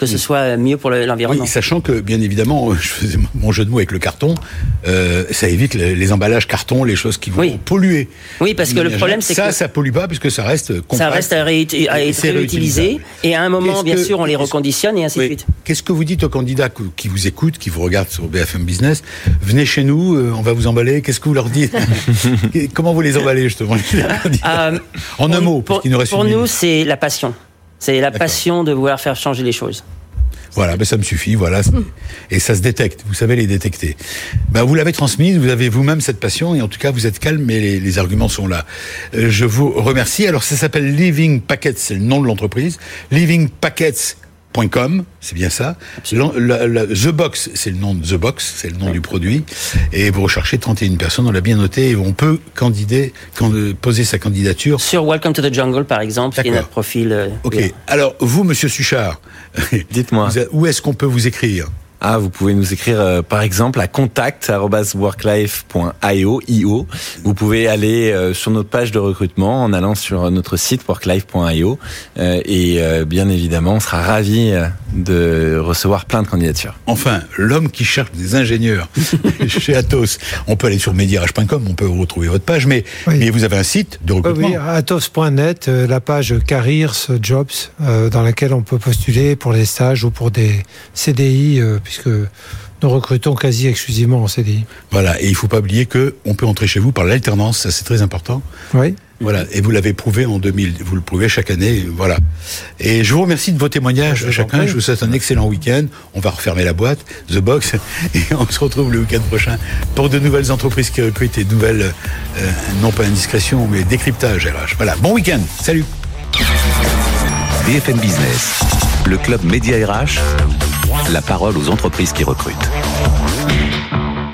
que ce soit mieux pour l'environnement. Oui, sachant que, bien évidemment, je faisais mon jeu de mots avec le carton, euh, ça évite les, emballages carton, les choses qui vont polluer. Oui, parce que le problème, c'est que... Ça, ça pollue pas puisque ça reste compact. Ça reste à, être réutilisé. Et à un moment, bien sûr, on les reconditionne et ainsi de suite. Qu'est-ce que vous dites aux candidats qui vous écoutent, qui vous regardent sur BFM Business? Venez chez nous, euh, on va vous emballer. Qu'est-ce que vous leur dites? Comment vous les emballez, justement euh, En un mot, pour, pour nous, c'est la passion. C'est la passion de vouloir faire changer les choses. Voilà, ben ça me suffit, voilà. Et ça se détecte, vous savez les détecter. Ben vous l'avez transmise, vous avez vous-même cette passion, et en tout cas, vous êtes calme, mais les, les arguments sont là. Euh, je vous remercie. Alors, ça s'appelle Living Packets, c'est le nom de l'entreprise. Living Packets .com, c'est bien ça. The Box, c'est le nom de The Box, c'est le nom du produit. Et vous recherchez 31 personnes, on l'a bien noté, et on peut candider, poser sa candidature. Sur Welcome to the Jungle, par exemple, qui est notre profil. Euh, ok. Alors, vous, monsieur Suchard, dites-moi. Où est-ce qu'on peut vous écrire? Ah, vous pouvez nous écrire euh, par exemple à contact@worklife.io. Vous pouvez aller euh, sur notre page de recrutement en allant sur notre site worklife.io euh, et bien évidemment, on sera ravi de recevoir plein de candidatures. Enfin, l'homme qui cherche des ingénieurs chez Atos, on peut aller sur medirage.com, on peut retrouver votre page, mais, mais vous avez un site de recrutement. Oui, atos.net, la page Careers Jobs, dans laquelle on peut postuler pour les stages ou pour des CDI puisque nous recrutons quasi exclusivement en CDI. Voilà, et il ne faut pas oublier que on peut entrer chez vous par l'alternance, ça c'est très important. Oui. Voilà, et vous l'avez prouvé en 2000, vous le prouvez chaque année, voilà. Et je vous remercie de vos témoignages à chacun, je vous souhaite un excellent week-end, on va refermer la boîte, The Box, et on se retrouve le week-end prochain pour de nouvelles entreprises qui recrutent et de nouvelles, euh, non pas indiscrétion, mais décryptage RH. Voilà, bon week-end, salut BFM Business, le club Média RH, la parole aux entreprises qui recrutent.